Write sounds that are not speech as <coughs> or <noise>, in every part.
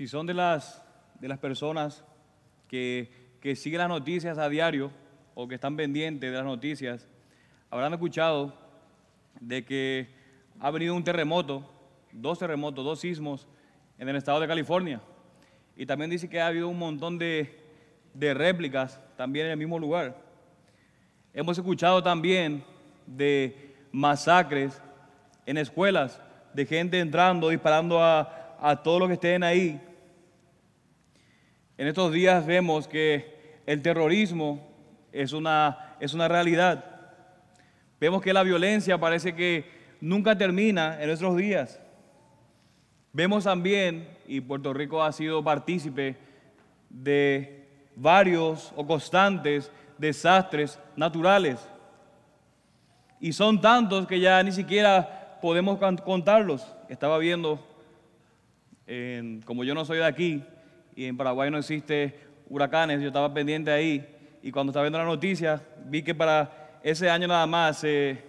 Si son de las, de las personas que, que siguen las noticias a diario o que están pendientes de las noticias, habrán escuchado de que ha venido un terremoto, dos terremotos, dos sismos en el estado de California. Y también dice que ha habido un montón de, de réplicas también en el mismo lugar. Hemos escuchado también de masacres en escuelas, de gente entrando, disparando a, a todos los que estén ahí. En estos días vemos que el terrorismo es una, es una realidad. Vemos que la violencia parece que nunca termina en nuestros días. Vemos también, y Puerto Rico ha sido partícipe de varios o constantes desastres naturales. Y son tantos que ya ni siquiera podemos contarlos. Estaba viendo, como yo no soy de aquí y en Paraguay no existe huracanes, yo estaba pendiente ahí y cuando estaba viendo la noticia vi que para ese año nada más se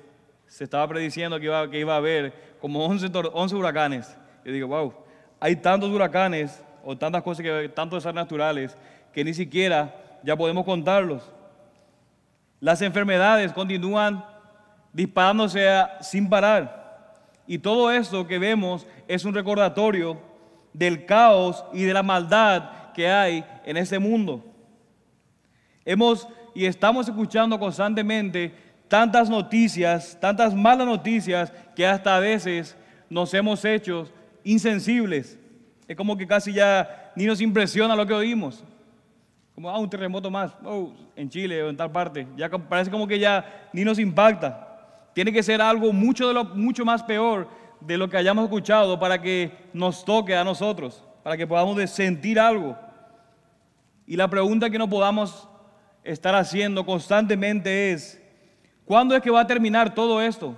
estaba prediciendo que iba, que iba a haber como 11, 11 huracanes. Yo digo, wow, hay tantos huracanes o tantas cosas, que, tantos desastres naturales que ni siquiera ya podemos contarlos. Las enfermedades continúan disparándose sin parar. Y todo esto que vemos es un recordatorio del caos y de la maldad que hay en este mundo. Hemos y estamos escuchando constantemente tantas noticias, tantas malas noticias que hasta a veces nos hemos hecho insensibles. Es como que casi ya ni nos impresiona lo que oímos. Como, ah, un terremoto más, oh, en Chile o en tal parte. Ya parece como que ya ni nos impacta. Tiene que ser algo mucho, de lo, mucho más peor de lo que hayamos escuchado para que nos toque a nosotros, para que podamos sentir algo. Y la pregunta que no podamos estar haciendo constantemente es, ¿cuándo es que va a terminar todo esto?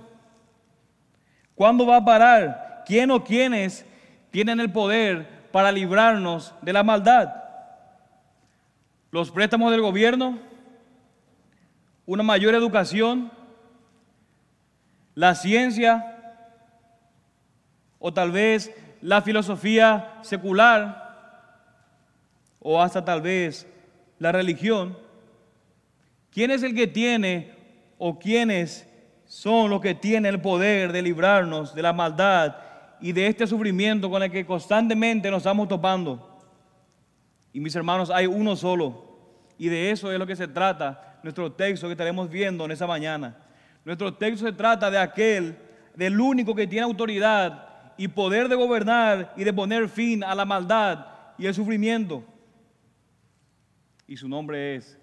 ¿Cuándo va a parar? quién o quiénes tienen el poder para librarnos de la maldad. Los préstamos del gobierno, una mayor educación, la ciencia o tal vez la filosofía secular o hasta tal vez la religión. ¿Quién es el que tiene o quiénes son los que tienen el poder de librarnos de la maldad y de este sufrimiento con el que constantemente nos estamos topando. Y mis hermanos, hay uno solo. Y de eso es lo que se trata nuestro texto que estaremos viendo en esa mañana. Nuestro texto se trata de aquel, del único que tiene autoridad y poder de gobernar y de poner fin a la maldad y el sufrimiento. Y su nombre es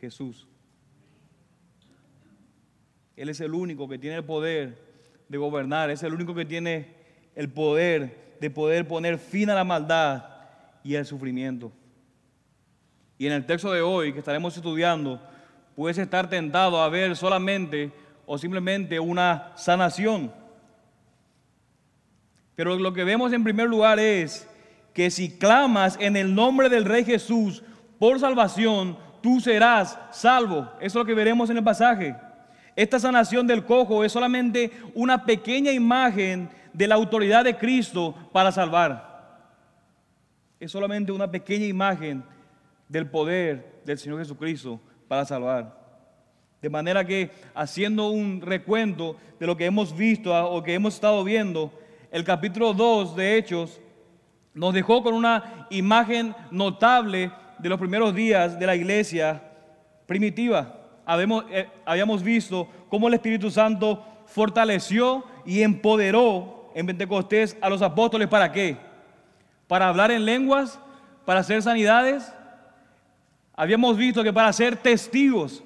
Jesús. Él es el único que tiene el poder de gobernar, es el único que tiene el poder de poder poner fin a la maldad y al sufrimiento. Y en el texto de hoy que estaremos estudiando, puedes estar tentado a ver solamente o simplemente una sanación. Pero lo que vemos en primer lugar es que si clamas en el nombre del Rey Jesús por salvación, tú serás salvo. Eso es lo que veremos en el pasaje. Esta sanación del cojo es solamente una pequeña imagen de la autoridad de Cristo para salvar. Es solamente una pequeña imagen del poder del Señor Jesucristo para salvar. De manera que haciendo un recuento de lo que hemos visto o que hemos estado viendo, el capítulo 2 de Hechos nos dejó con una imagen notable de los primeros días de la iglesia primitiva. Eh, habíamos, visto cómo el Espíritu Santo fortaleció y empoderó en Pentecostés a los apóstoles para qué? Para hablar en lenguas, para hacer sanidades. Habíamos visto que para ser testigos,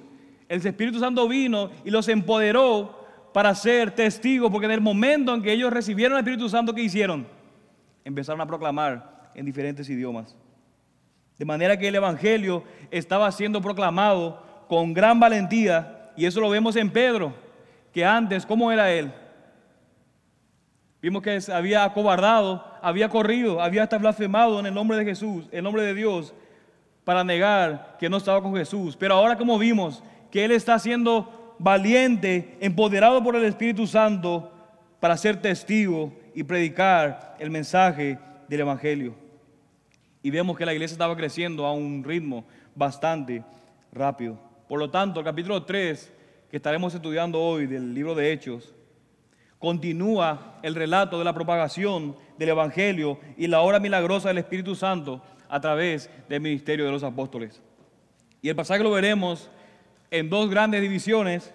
el Espíritu Santo vino y los empoderó para ser testigos, porque en el momento en que ellos recibieron el Espíritu Santo, ¿qué hicieron? Empezaron a proclamar en diferentes idiomas. De manera que el Evangelio estaba siendo proclamado con gran valentía, y eso lo vemos en Pedro, que antes, ¿cómo era él? Vimos que había acobardado, había corrido, había hasta blasfemado en el nombre de Jesús, en nombre de Dios, para negar que no estaba con Jesús. Pero ahora como vimos que él está siendo valiente, empoderado por el Espíritu Santo para ser testigo y predicar el mensaje del Evangelio. Y vemos que la iglesia estaba creciendo a un ritmo bastante rápido. Por lo tanto, el capítulo 3 que estaremos estudiando hoy del libro de Hechos continúa el relato de la propagación del Evangelio y la obra milagrosa del Espíritu Santo a través del ministerio de los apóstoles. Y el pasaje lo veremos en dos grandes divisiones.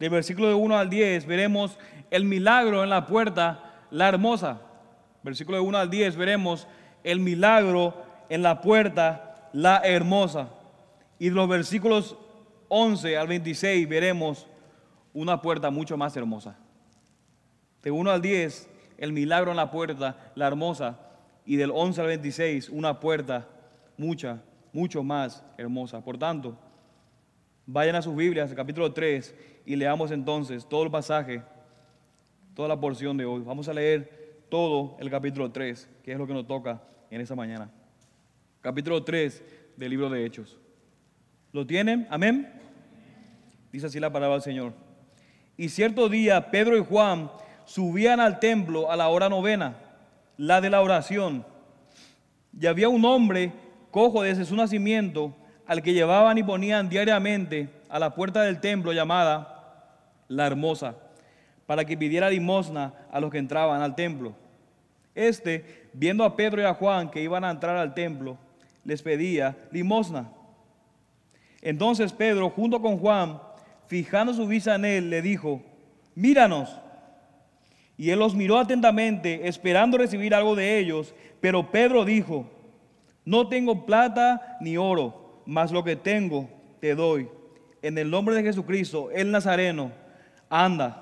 Del versículo de 1 al 10 veremos el milagro en la puerta, la hermosa. Versículo de 1 al 10 veremos el milagro en la puerta, la hermosa. Y de los versículos 11 al 26 veremos una puerta mucho más hermosa. De 1 al 10, el milagro en la puerta, la hermosa. Y del 11 al 26, una puerta mucha, mucho más hermosa. Por tanto, vayan a sus Biblias, el capítulo 3, y leamos entonces todo el pasaje, toda la porción de hoy. Vamos a leer todo el capítulo 3, que es lo que nos toca en esta mañana. Capítulo 3 del libro de Hechos. ¿Lo tienen? Amén. Dice así la palabra del Señor. Y cierto día Pedro y Juan subían al templo a la hora novena, la de la oración. Y había un hombre cojo desde su nacimiento al que llevaban y ponían diariamente a la puerta del templo llamada la hermosa, para que pidiera limosna a los que entraban al templo. Este, viendo a Pedro y a Juan que iban a entrar al templo, les pedía limosna. Entonces Pedro, junto con Juan, fijando su vista en él, le dijo, míranos. Y él los miró atentamente, esperando recibir algo de ellos. Pero Pedro dijo, no tengo plata ni oro, mas lo que tengo te doy. En el nombre de Jesucristo, el Nazareno, anda.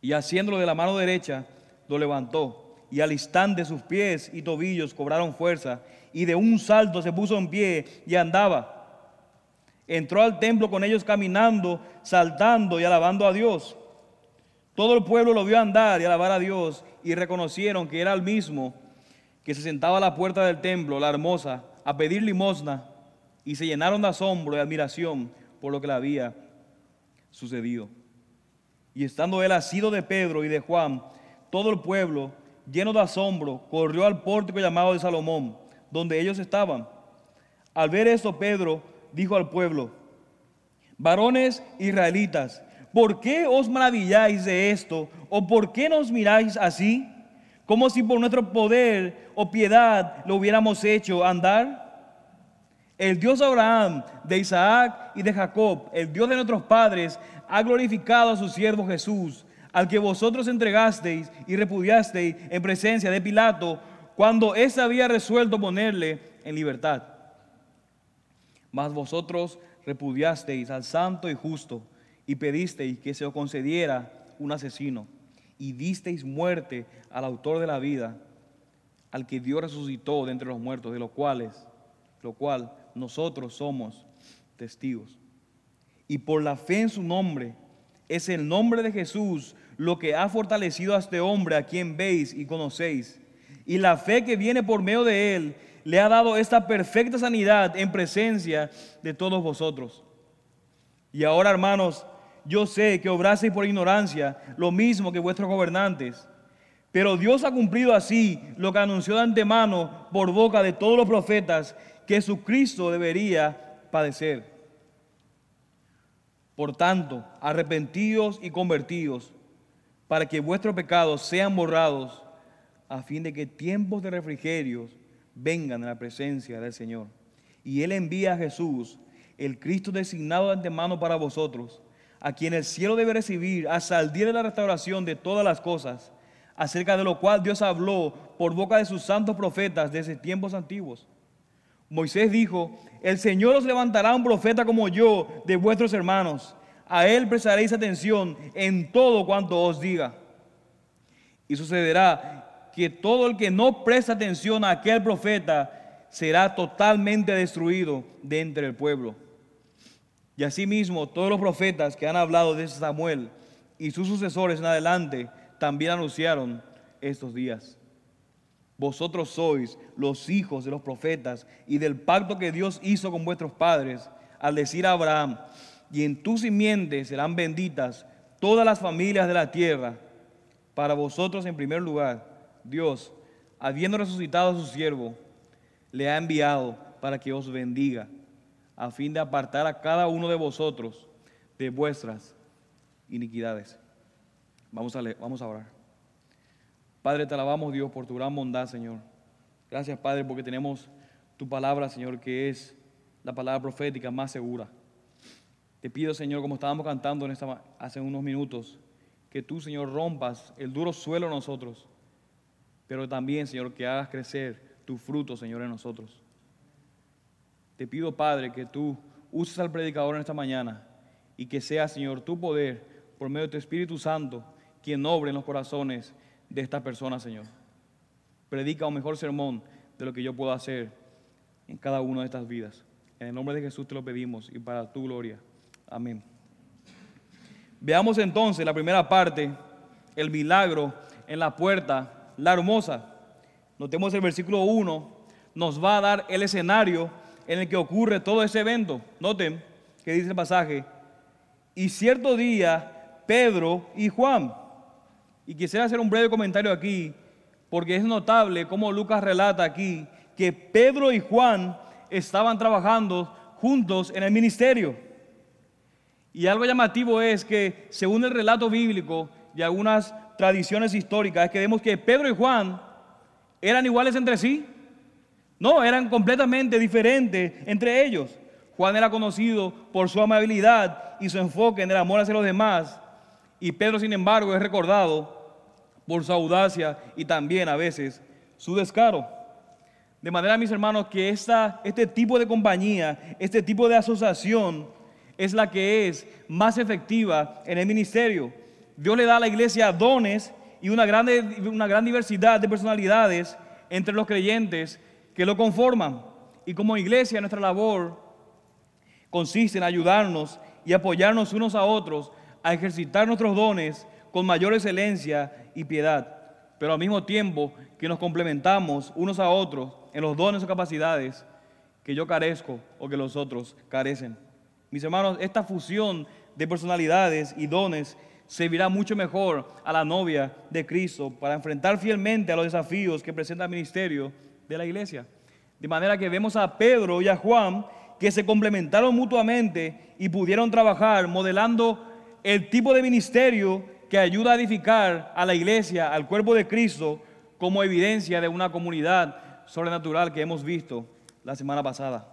Y haciéndolo de la mano derecha, lo levantó. Y al instante sus pies y tobillos cobraron fuerza. Y de un salto se puso en pie y andaba. Entró al templo con ellos caminando, saltando y alabando a Dios. Todo el pueblo lo vio andar y alabar a Dios y reconocieron que era el mismo que se sentaba a la puerta del templo, la hermosa, a pedir limosna y se llenaron de asombro y admiración por lo que le había sucedido. Y estando él asido de Pedro y de Juan, todo el pueblo, lleno de asombro, corrió al pórtico llamado de Salomón, donde ellos estaban. Al ver esto, Pedro dijo al pueblo, varones israelitas, ¿por qué os maravilláis de esto? ¿O por qué nos miráis así? Como si por nuestro poder o piedad lo hubiéramos hecho andar. El Dios de Abraham, de Isaac y de Jacob, el Dios de nuestros padres, ha glorificado a su siervo Jesús, al que vosotros entregasteis y repudiasteis en presencia de Pilato, cuando éste había resuelto ponerle en libertad. Mas vosotros repudiasteis al santo y justo y pedisteis que se os concediera un asesino y disteis muerte al autor de la vida, al que Dios resucitó de entre los muertos, de los cuales, lo cual nosotros somos testigos. Y por la fe en su nombre, es el nombre de Jesús lo que ha fortalecido a este hombre a quien veis y conocéis. Y la fe que viene por medio de él le ha dado esta perfecta sanidad en presencia de todos vosotros. Y ahora, hermanos, yo sé que obraseis por ignorancia, lo mismo que vuestros gobernantes. Pero Dios ha cumplido así lo que anunció de antemano por boca de todos los profetas, que Jesucristo debería padecer. Por tanto, arrepentidos y convertidos, para que vuestros pecados sean borrados, a fin de que tiempos de refrigerio vengan a la presencia del Señor. Y Él envía a Jesús, el Cristo designado de antemano para vosotros, a quien el cielo debe recibir hasta el día de la restauración de todas las cosas, acerca de lo cual Dios habló por boca de sus santos profetas desde tiempos antiguos. Moisés dijo, el Señor os levantará un profeta como yo de vuestros hermanos. A él prestaréis atención en todo cuanto os diga. Y sucederá que todo el que no presta atención a aquel profeta será totalmente destruido de entre el pueblo. Y asimismo, todos los profetas que han hablado de Samuel y sus sucesores en adelante también anunciaron estos días. Vosotros sois los hijos de los profetas y del pacto que Dios hizo con vuestros padres al decir a Abraham, y en tu simiente serán benditas todas las familias de la tierra. Para vosotros en primer lugar, Dios, habiendo resucitado a su siervo, le ha enviado para que os bendiga, a fin de apartar a cada uno de vosotros de vuestras iniquidades. Vamos a, leer, vamos a orar. Padre, te alabamos Dios por tu gran bondad, Señor. Gracias, Padre, porque tenemos tu palabra, Señor, que es la palabra profética más segura. Te pido, Señor, como estábamos cantando en esta, hace unos minutos, que tú, Señor, rompas el duro suelo en nosotros, pero también, Señor, que hagas crecer tu fruto, Señor, en nosotros. Te pido, Padre, que tú uses al predicador en esta mañana y que sea, Señor, tu poder, por medio de tu Espíritu Santo, quien obre en los corazones de estas personas, Señor. Predica un mejor sermón de lo que yo puedo hacer en cada una de estas vidas. En el nombre de Jesús te lo pedimos y para tu gloria. Amén. Veamos entonces la primera parte, el milagro en la puerta, la hermosa. Notemos el versículo 1, nos va a dar el escenario en el que ocurre todo ese evento. Noten que dice el pasaje, y cierto día Pedro y Juan, y quisiera hacer un breve comentario aquí, porque es notable cómo Lucas relata aquí que Pedro y Juan estaban trabajando juntos en el ministerio. Y algo llamativo es que, según el relato bíblico y algunas tradiciones históricas, es que Pedro y Juan eran iguales entre sí. No, eran completamente diferentes entre ellos. Juan era conocido por su amabilidad y su enfoque en el amor hacia los demás. Y Pedro, sin embargo, es recordado por su audacia y también a veces su descaro. De manera, mis hermanos, que esta, este tipo de compañía, este tipo de asociación es la que es más efectiva en el ministerio. Dios le da a la iglesia dones y una, grande, una gran diversidad de personalidades entre los creyentes que lo conforman. Y como iglesia, nuestra labor consiste en ayudarnos y apoyarnos unos a otros a ejercitar nuestros dones con mayor excelencia y piedad, pero al mismo tiempo que nos complementamos unos a otros en los dones o capacidades que yo carezco o que los otros carecen. Mis hermanos, esta fusión de personalidades y dones servirá mucho mejor a la novia de Cristo para enfrentar fielmente a los desafíos que presenta el ministerio de la iglesia. De manera que vemos a Pedro y a Juan que se complementaron mutuamente y pudieron trabajar modelando el tipo de ministerio que ayuda a edificar a la iglesia, al cuerpo de Cristo, como evidencia de una comunidad sobrenatural que hemos visto la semana pasada.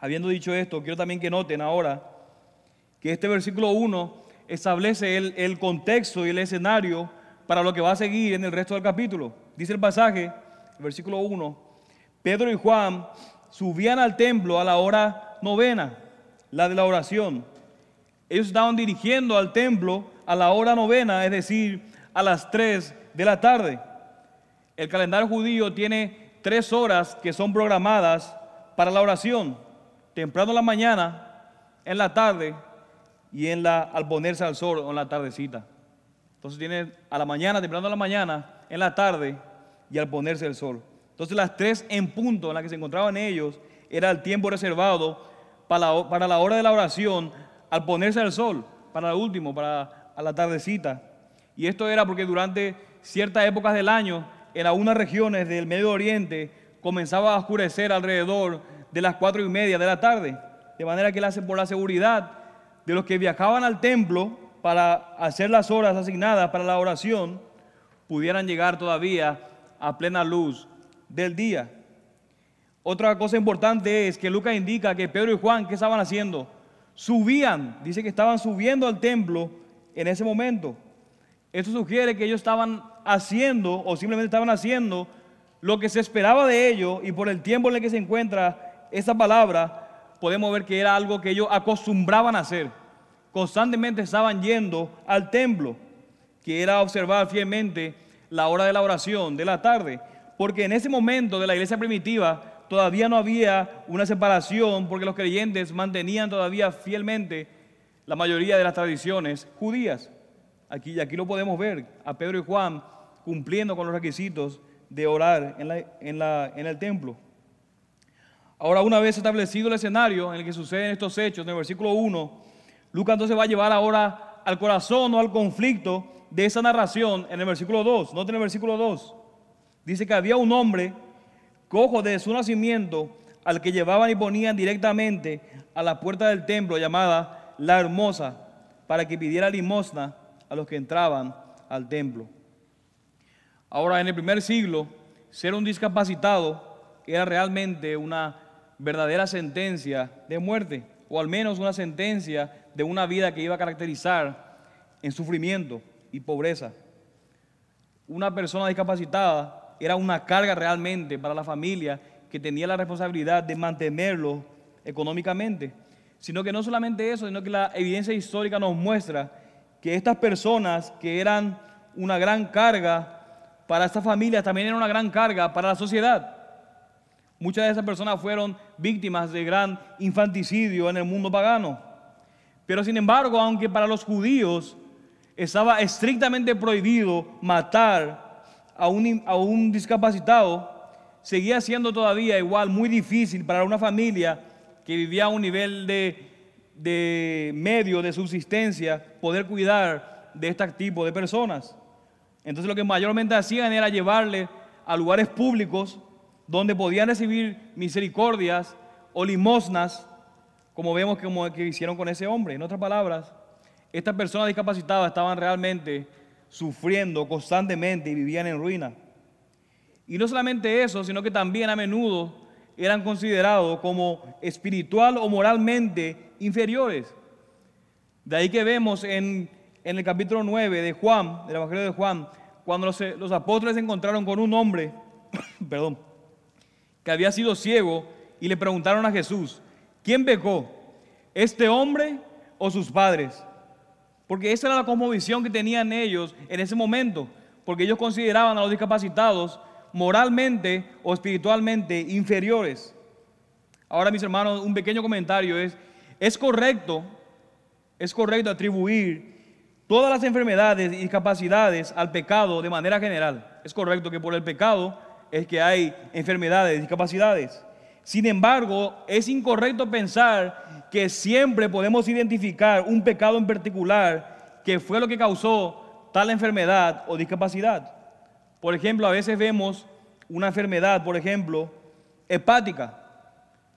Habiendo dicho esto, quiero también que noten ahora que este versículo 1 establece el, el, contexto y el escenario para lo que va a seguir en el resto del capítulo. Dice el pasaje, el versículo 1, Pedro y Juan subían al templo a la hora novena, la de la oración. Ellos estaban dirigiendo al templo a la hora novena, es decir, a las 3 de la tarde. El calendario judío tiene tres horas que son programadas para la oración, temprano en la mañana, en la tarde y en la, al ponerse al sol o en la tardecita. Entonces tiene a la mañana, temprano en la mañana, en la tarde y al ponerse el sol. Entonces las tres en punto en las que se encontraban ellos era el tiempo reservado para para la hora de la oración al ponerse el sol, para el último, para a la tardecita. Y esto era porque durante ciertas épocas del año en algunas regiones del Medio Oriente comenzaba a oscurecer alrededor de las cuatro y media de la tarde. De manera que por la seguridad de los que viajaban al templo para hacer las horas asignadas para la oración, pudieran llegar todavía a plena luz del día. Otra cosa importante es que Lucas indica que Pedro y Juan, ¿qué estaban haciendo? Subían, dice que estaban subiendo al templo en ese momento. Esto sugiere que ellos estaban haciendo o simplemente estaban haciendo lo que se esperaba de ellos y por el tiempo en el que se encuentra esa palabra, podemos ver que era algo que ellos acostumbraban a hacer. Constantemente estaban yendo al templo, que era observar fielmente la hora de la oración de la tarde, porque en ese momento de la iglesia primitiva todavía no había una separación, porque los creyentes mantenían todavía fielmente la mayoría de las tradiciones judías. Aquí, aquí lo podemos ver, a Pedro y Juan cumpliendo con los requisitos de orar en, en, el templo. Ahora, una vez establecido el escenario en el que suceden estos hechos, en el versículo 1, Lucas entonces va a llevar ahora al corazón o al conflicto de esa narración en el versículo 2. Noten el versículo 2. Dice que había un hombre cojo desde su nacimiento, al que llevaban y ponían directamente a la puerta del templo llamada La Hermosa, para que pidiera limosna a los que entraban al templo. Ahora, en el primer siglo, ser un discapacitado era realmente una verdadera sentencia de muerte, o al menos una sentencia de una vida que iba a caracterizar en sufrimiento y pobreza. Una persona discapacitada era una carga realmente para la familia que tenía la responsabilidad de mantenerlo económicamente, sino que no solamente eso, sino que la evidencia histórica nos muestra que estas personas que eran una gran carga para estas familias también eran una gran carga para la sociedad. Muchas de esas personas fueron víctimas de gran infanticidio en el mundo pagano. Pero sin embargo, aunque para los judíos estaba estrictamente prohibido matar a un, a un discapacitado, seguía siendo todavía igual muy difícil para una familia que vivía a un nivel de, de medio de subsistencia poder cuidar de este tipo de personas. Entonces lo que mayormente hacían era llevarle a lugares públicos donde podían recibir misericordias o limosnas, como vemos como que hicieron con ese hombre. En otras palabras, estas personas discapacitadas estaban realmente sufriendo constantemente y vivían en ruina. Y no solamente eso, sino que también a menudo eran considerados como espiritual o moralmente inferiores. De ahí que vemos en, en el capítulo 9 de Juan, del Evangelio de Juan, cuando los, los apóstoles se encontraron con un hombre, <coughs> perdón, que había sido ciego y le preguntaron a Jesús, ¿quién pecó? ¿Este hombre o sus padres? Porque esa era la cosmovisión que tenían ellos en ese momento, porque ellos consideraban a los discapacitados moralmente o espiritualmente inferiores. Ahora, mis hermanos, un pequeño comentario es, es correcto, es correcto atribuir todas las enfermedades y discapacidades al pecado de manera general. Es correcto que por el pecado es que hay enfermedades, discapacidades. Sin embargo, es incorrecto pensar que siempre podemos identificar un pecado en particular que fue lo que causó tal enfermedad o discapacidad. Por ejemplo, a veces vemos una enfermedad, por ejemplo, hepática,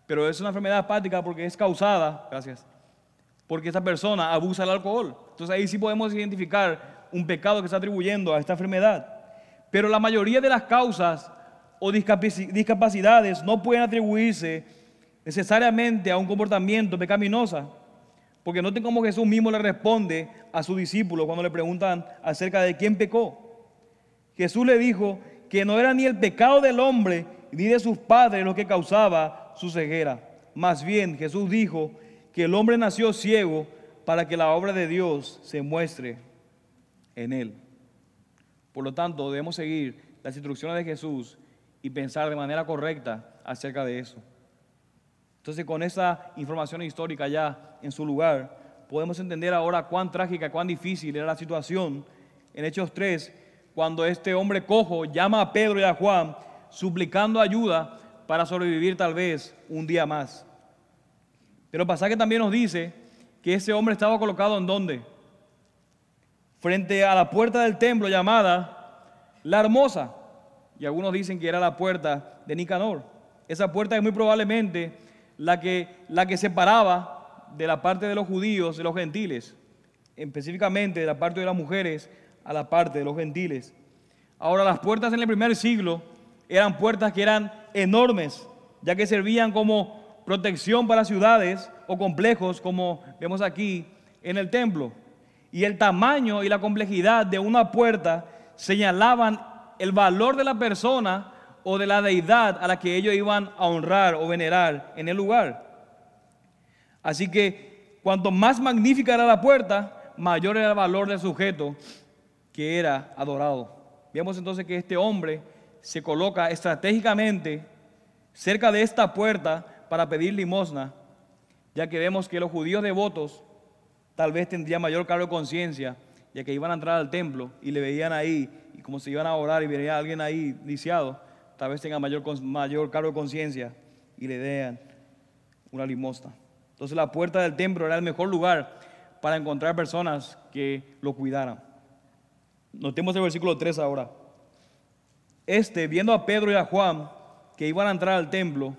pero es una enfermedad hepática porque es causada, gracias, porque esa persona abusa del alcohol. Entonces ahí sí podemos identificar un pecado que está atribuyendo a esta enfermedad. Pero la mayoría de las causas o discapacidades no pueden atribuirse necesariamente a un comportamiento pecaminoso, porque noten cómo Jesús mismo le responde a sus discípulos cuando le preguntan acerca de quién pecó. Jesús le dijo que no era ni el pecado del hombre ni de sus padres lo que causaba su ceguera. Más bien Jesús dijo que el hombre nació ciego para que la obra de Dios se muestre en él. Por lo tanto, debemos seguir las instrucciones de Jesús y pensar de manera correcta acerca de eso. Entonces, con esa información histórica ya en su lugar, podemos entender ahora cuán trágica, cuán difícil era la situación en Hechos 3, cuando este hombre cojo llama a Pedro y a Juan suplicando ayuda para sobrevivir tal vez un día más. Pero el pasaje también nos dice que ese hombre estaba colocado en dónde? Frente a la puerta del templo llamada La Hermosa y algunos dicen que era la puerta de Nicanor. Esa puerta es muy probablemente la que, la que separaba de la parte de los judíos de los gentiles, específicamente de la parte de las mujeres a la parte de los gentiles. Ahora, las puertas en el primer siglo eran puertas que eran enormes, ya que servían como protección para ciudades o complejos, como vemos aquí en el templo. Y el tamaño y la complejidad de una puerta señalaban el valor de la persona o de la deidad a la que ellos iban a honrar o venerar en el lugar. Así que cuanto más magnífica era la puerta, mayor era el valor del sujeto que era adorado. Vemos entonces que este hombre se coloca estratégicamente cerca de esta puerta para pedir limosna, ya que vemos que los judíos devotos tal vez tendrían mayor cargo de conciencia, ya que iban a entrar al templo y le veían ahí y como se iban a orar y veía alguien ahí lisiado, tal vez tenga mayor, mayor cargo de conciencia y le den una limosna. Entonces la puerta del templo era el mejor lugar para encontrar personas que lo cuidaran. Notemos el versículo 3 ahora. Este, viendo a Pedro y a Juan que iban a entrar al templo,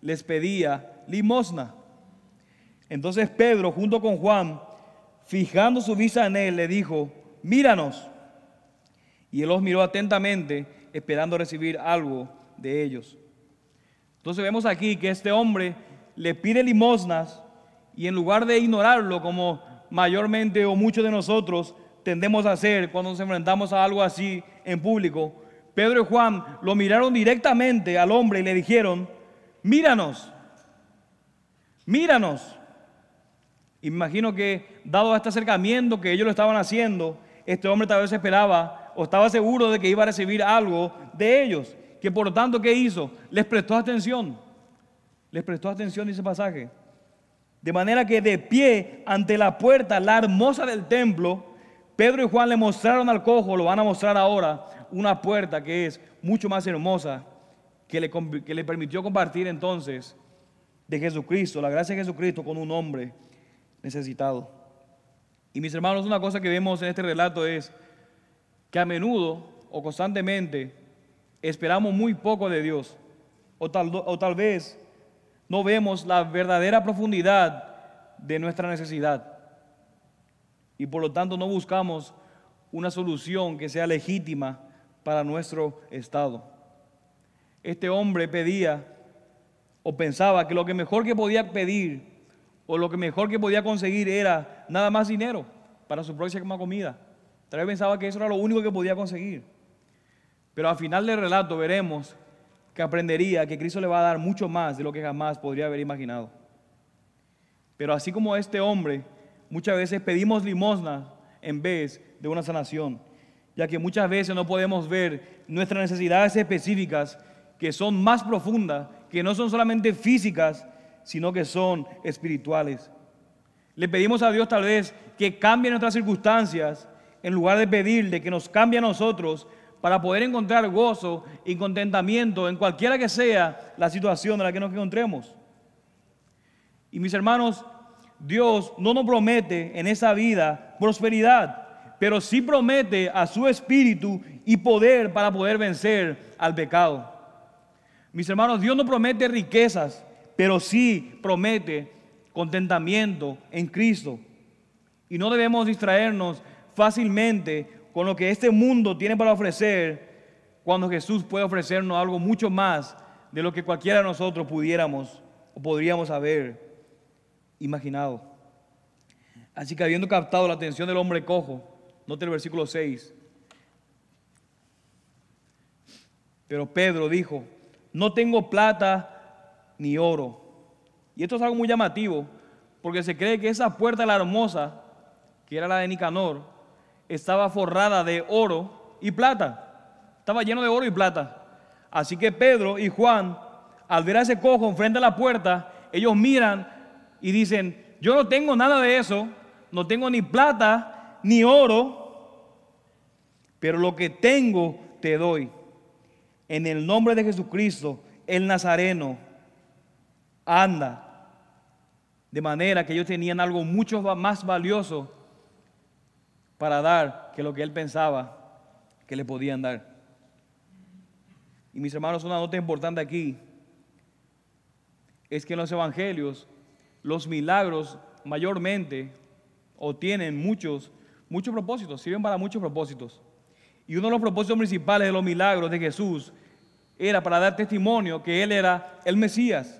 les pedía limosna. Entonces Pedro, junto con Juan, fijando su vista en él, le dijo, míranos. Y él los miró atentamente, esperando recibir algo de ellos. Entonces vemos aquí que este hombre le pide limosnas y en lugar de ignorarlo como mayormente o muchos de nosotros tendemos a hacer cuando nos enfrentamos a algo así en público, Pedro y Juan lo miraron directamente al hombre y le dijeron, míranos, míranos. Imagino que dado este acercamiento que ellos lo estaban haciendo, este hombre tal vez esperaba o estaba seguro de que iba a recibir algo de ellos, que por lo tanto, ¿qué hizo? Les prestó atención, les prestó atención ese pasaje. De manera que de pie ante la puerta, la hermosa del templo, Pedro y Juan le mostraron al cojo, lo van a mostrar ahora, una puerta que es mucho más hermosa, que le, que le permitió compartir entonces de Jesucristo, la gracia de Jesucristo con un hombre necesitado. Y mis hermanos, una cosa que vemos en este relato es que a menudo o constantemente esperamos muy poco de Dios, o tal, o tal vez no vemos la verdadera profundidad de nuestra necesidad. Y por lo tanto no buscamos una solución que sea legítima para nuestro estado. Este hombre pedía o pensaba que lo que mejor que podía pedir o lo que mejor que podía conseguir era nada más dinero para su próxima comida. Tal vez pensaba que eso era lo único que podía conseguir. Pero al final del relato veremos que aprendería que Cristo le va a dar mucho más de lo que jamás podría haber imaginado. Pero así como este hombre, muchas veces pedimos limosna en vez de una sanación, ya que muchas veces no podemos ver nuestras necesidades específicas que son más profundas, que no son solamente físicas, sino que son espirituales. Le pedimos a Dios tal vez que cambie nuestras circunstancias en lugar de pedirle que nos cambie a nosotros para poder encontrar gozo y contentamiento en cualquiera que sea la situación en la que nos encontremos. Y mis hermanos, Dios no nos promete en esa vida prosperidad, pero sí promete a su espíritu y poder para poder vencer al pecado. Mis hermanos, Dios no promete riquezas, pero sí promete contentamiento en Cristo. Y no debemos distraernos fácilmente con lo que este mundo tiene para ofrecer, cuando Jesús puede ofrecernos algo mucho más de lo que cualquiera de nosotros pudiéramos o podríamos haber imaginado. Así que habiendo captado la atención del hombre cojo, note el versículo 6. Pero Pedro dijo, no tengo plata ni oro. Y esto es algo muy llamativo, porque se cree que esa puerta, la hermosa, que era la de Nicanor, estaba forrada de oro y plata. Estaba lleno de oro y plata. Así que Pedro y Juan, al ver a ese cojo enfrente de la puerta, ellos miran y dicen, yo no tengo nada de eso, no tengo ni plata ni oro, pero lo que tengo te doy. En el nombre de Jesucristo, el Nazareno, anda. De manera que ellos tenían algo mucho más valioso para dar que lo que él pensaba que le podían dar. Y mis hermanos, una nota importante aquí es que en los evangelios los milagros mayormente o tienen muchos, muchos propósitos, sirven para muchos propósitos. Y uno de los propósitos principales de los milagros de Jesús era para dar testimonio que Él era el Mesías.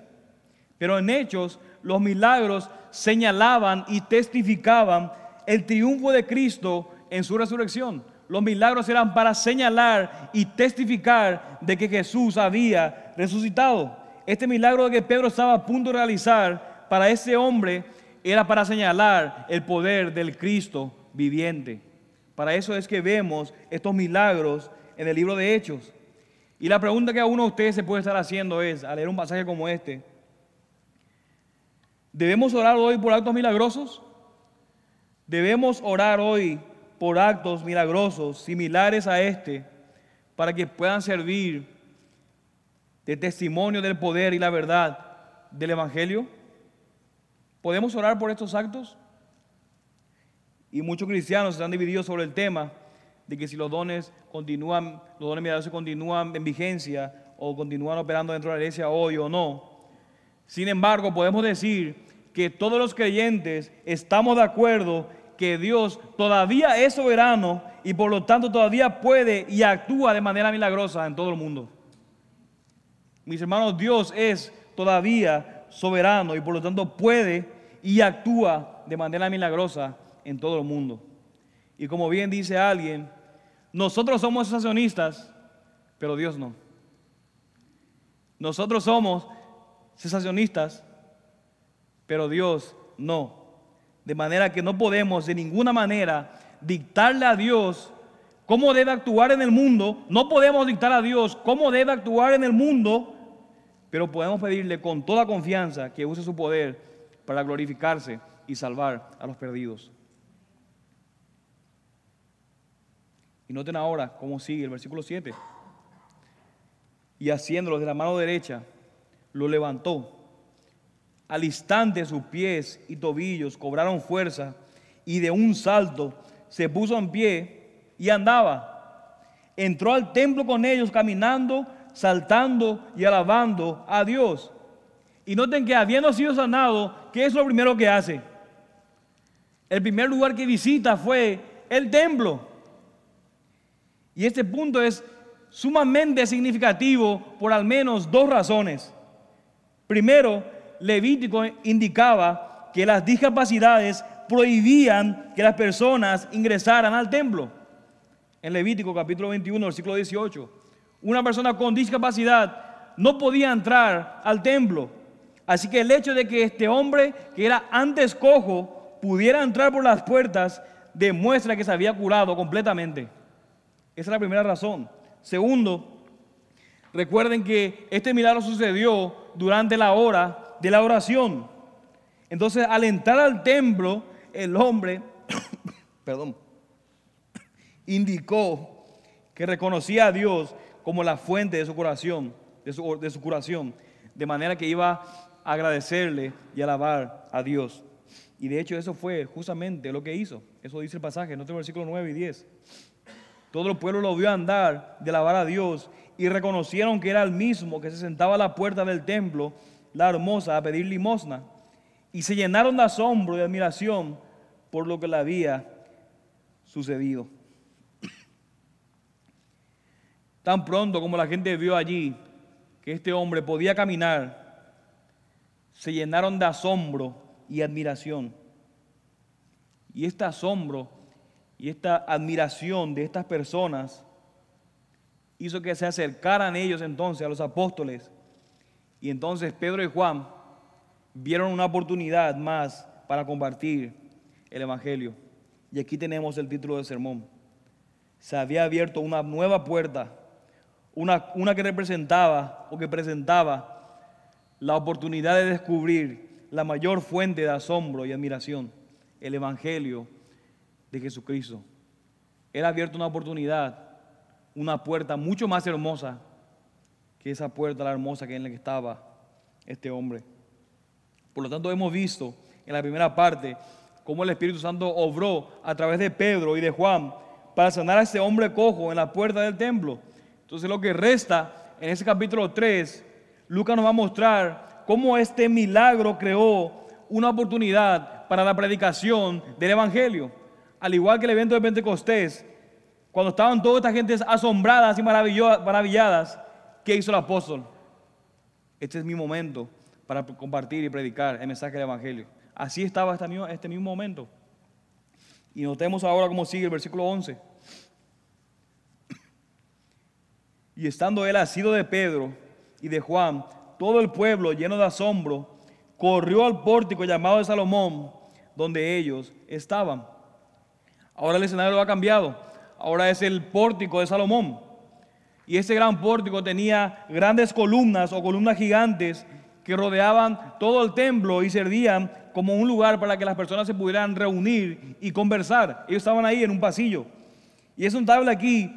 Pero en hechos los milagros señalaban y testificaban el triunfo de Cristo en su resurrección. Los milagros eran para señalar y testificar de que Jesús había resucitado. Este milagro que Pedro estaba a punto de realizar para ese hombre era para señalar el poder del Cristo viviente. Para eso es que vemos estos milagros en el libro de Hechos. Y la pregunta que a uno de ustedes se puede estar haciendo es, al leer un pasaje como este, ¿debemos orar hoy por actos milagrosos? Debemos orar hoy por actos milagrosos similares a este para que puedan servir de testimonio del poder y la verdad del Evangelio. ¿Podemos orar por estos actos? Y muchos cristianos están divididos sobre el tema de que si los dones continúan, los dones milagrosos continúan en vigencia o continúan operando dentro de la iglesia hoy o no. Sin embargo, podemos decir que todos los creyentes estamos de acuerdo que Dios todavía es soberano y por lo tanto todavía puede y actúa de manera milagrosa en todo el mundo. Mis hermanos, Dios es todavía soberano y por lo tanto puede y actúa de manera milagrosa en todo el mundo. Y como bien dice alguien, nosotros somos sensacionistas, pero Dios no. Nosotros somos sensacionistas, pero Dios no. De manera que no podemos de ninguna manera dictarle a Dios cómo debe actuar en el mundo. No podemos dictar a Dios cómo debe actuar en el mundo, pero podemos pedirle con toda confianza que use su poder para glorificarse y salvar a los perdidos. Y noten ahora cómo sigue el versículo 7. Y haciéndolo de la mano derecha, lo levantó. Al instante sus pies y tobillos cobraron fuerza y de un salto se puso en pie y andaba. Entró al templo con ellos caminando, saltando y alabando a Dios. Y noten que habiendo sido sanado, ¿qué es lo primero que hace? El primer lugar que visita fue el templo. Y este punto es sumamente significativo por al menos dos razones. Primero, Levítico indicaba que las discapacidades prohibían que las personas ingresaran al templo. En Levítico capítulo 21, versículo 18, una persona con discapacidad no podía entrar al templo. Así que el hecho de que este hombre, que era antes cojo, pudiera entrar por las puertas, demuestra que se había curado completamente. Esa es la primera razón. Segundo, recuerden que este milagro sucedió durante la hora de la oración. Entonces, al entrar al templo, el hombre, <coughs> perdón, indicó que reconocía a Dios como la fuente de su curación, de su, de su curación, de manera que iba a agradecerle y alabar a Dios. Y de hecho eso fue justamente lo que hizo. Eso dice el pasaje, en otro versículo 9 y 10. Todo el pueblo lo vio andar de alabar a Dios y reconocieron que era el mismo que se sentaba a la puerta del templo, la hermosa, a pedir limosna. Y se llenaron de asombro y admiración por lo que le había sucedido. <clears throat> Tan pronto como la gente vio allí que este hombre podía caminar, se llenaron de asombro y admiración. Y este asombro y esta admiración de estas personas hizo que se acercaran ellos entonces a los apóstoles. Y entonces Pedro y Juan vieron una oportunidad más para compartir el Evangelio. Y aquí tenemos el título del sermón. Se había abierto una nueva puerta, una, una que representaba o que presentaba la oportunidad de descubrir la mayor fuente de asombro y admiración, el Evangelio de Jesucristo. Él ha abierto una oportunidad, una puerta mucho más hermosa que esa puerta la hermosa que en la que estaba este hombre. Por lo tanto, hemos visto en la primera parte cómo el Espíritu Santo obró a través de Pedro y de Juan para sanar a este hombre cojo en la puerta del templo. Entonces, lo que resta en ese capítulo 3, Lucas nos va a mostrar cómo este milagro creó una oportunidad para la predicación del Evangelio al igual que el evento de Pentecostés, cuando estaban todas estas gentes asombradas y maravilladas, ¿qué hizo el apóstol? Este es mi momento para compartir y predicar el mensaje del Evangelio. Así estaba este mismo, este mismo momento. Y notemos ahora cómo sigue el versículo 11. Y estando él asido de Pedro y de Juan, todo el pueblo lleno de asombro, corrió al pórtico llamado de Salomón, donde ellos estaban. Ahora el escenario lo ha cambiado. Ahora es el pórtico de Salomón. Y ese gran pórtico tenía grandes columnas o columnas gigantes que rodeaban todo el templo y servían como un lugar para que las personas se pudieran reunir y conversar. Ellos estaban ahí en un pasillo. Y es notable aquí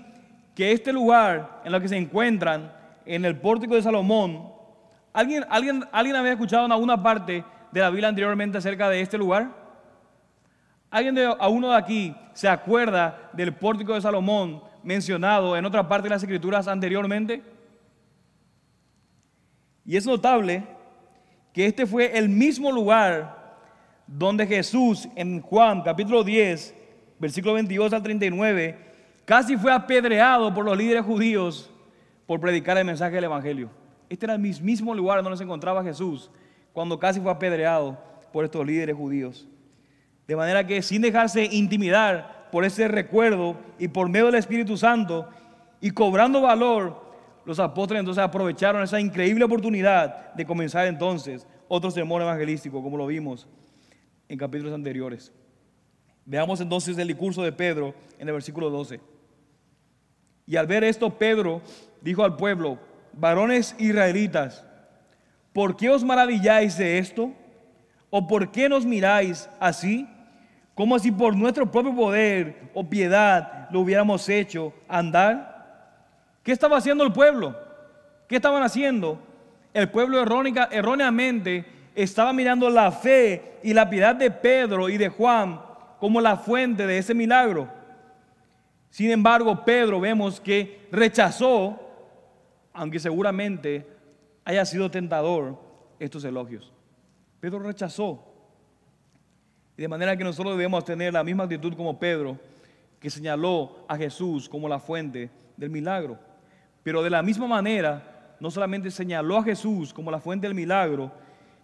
que este lugar en el que se encuentran, en el pórtico de Salomón, ¿alguien, alguien, ¿alguien había escuchado en alguna parte de la Biblia anteriormente acerca de este lugar? ¿Alguien de a uno de aquí se acuerda del pórtico de Salomón mencionado en otra parte de las escrituras anteriormente? Y es notable que este fue el mismo lugar donde Jesús en Juan capítulo 10, versículo 22 al 39, casi fue apedreado por los líderes judíos por predicar el mensaje del Evangelio. Este era el mismo lugar donde se encontraba Jesús cuando casi fue apedreado por estos líderes judíos. De manera que sin dejarse intimidar por ese recuerdo y por medio del Espíritu Santo y cobrando valor, los apóstoles entonces aprovecharon esa increíble oportunidad de comenzar entonces otro sermón evangelístico, como lo vimos en capítulos anteriores. Veamos entonces el discurso de Pedro en el versículo 12. Y al ver esto, Pedro dijo al pueblo, varones israelitas, ¿por qué os maravilláis de esto? ¿O por qué nos miráis así? Como si por nuestro propio poder o piedad lo hubiéramos hecho andar. ¿Qué estaba haciendo el pueblo? ¿Qué estaban haciendo? El pueblo erróneamente estaba mirando la fe y la piedad de Pedro y de Juan como la fuente de ese milagro. Sin embargo, Pedro vemos que rechazó, aunque seguramente haya sido tentador, estos elogios. Pedro rechazó. De manera que nosotros debemos tener la misma actitud como Pedro, que señaló a Jesús como la fuente del milagro. Pero de la misma manera, no solamente señaló a Jesús como la fuente del milagro,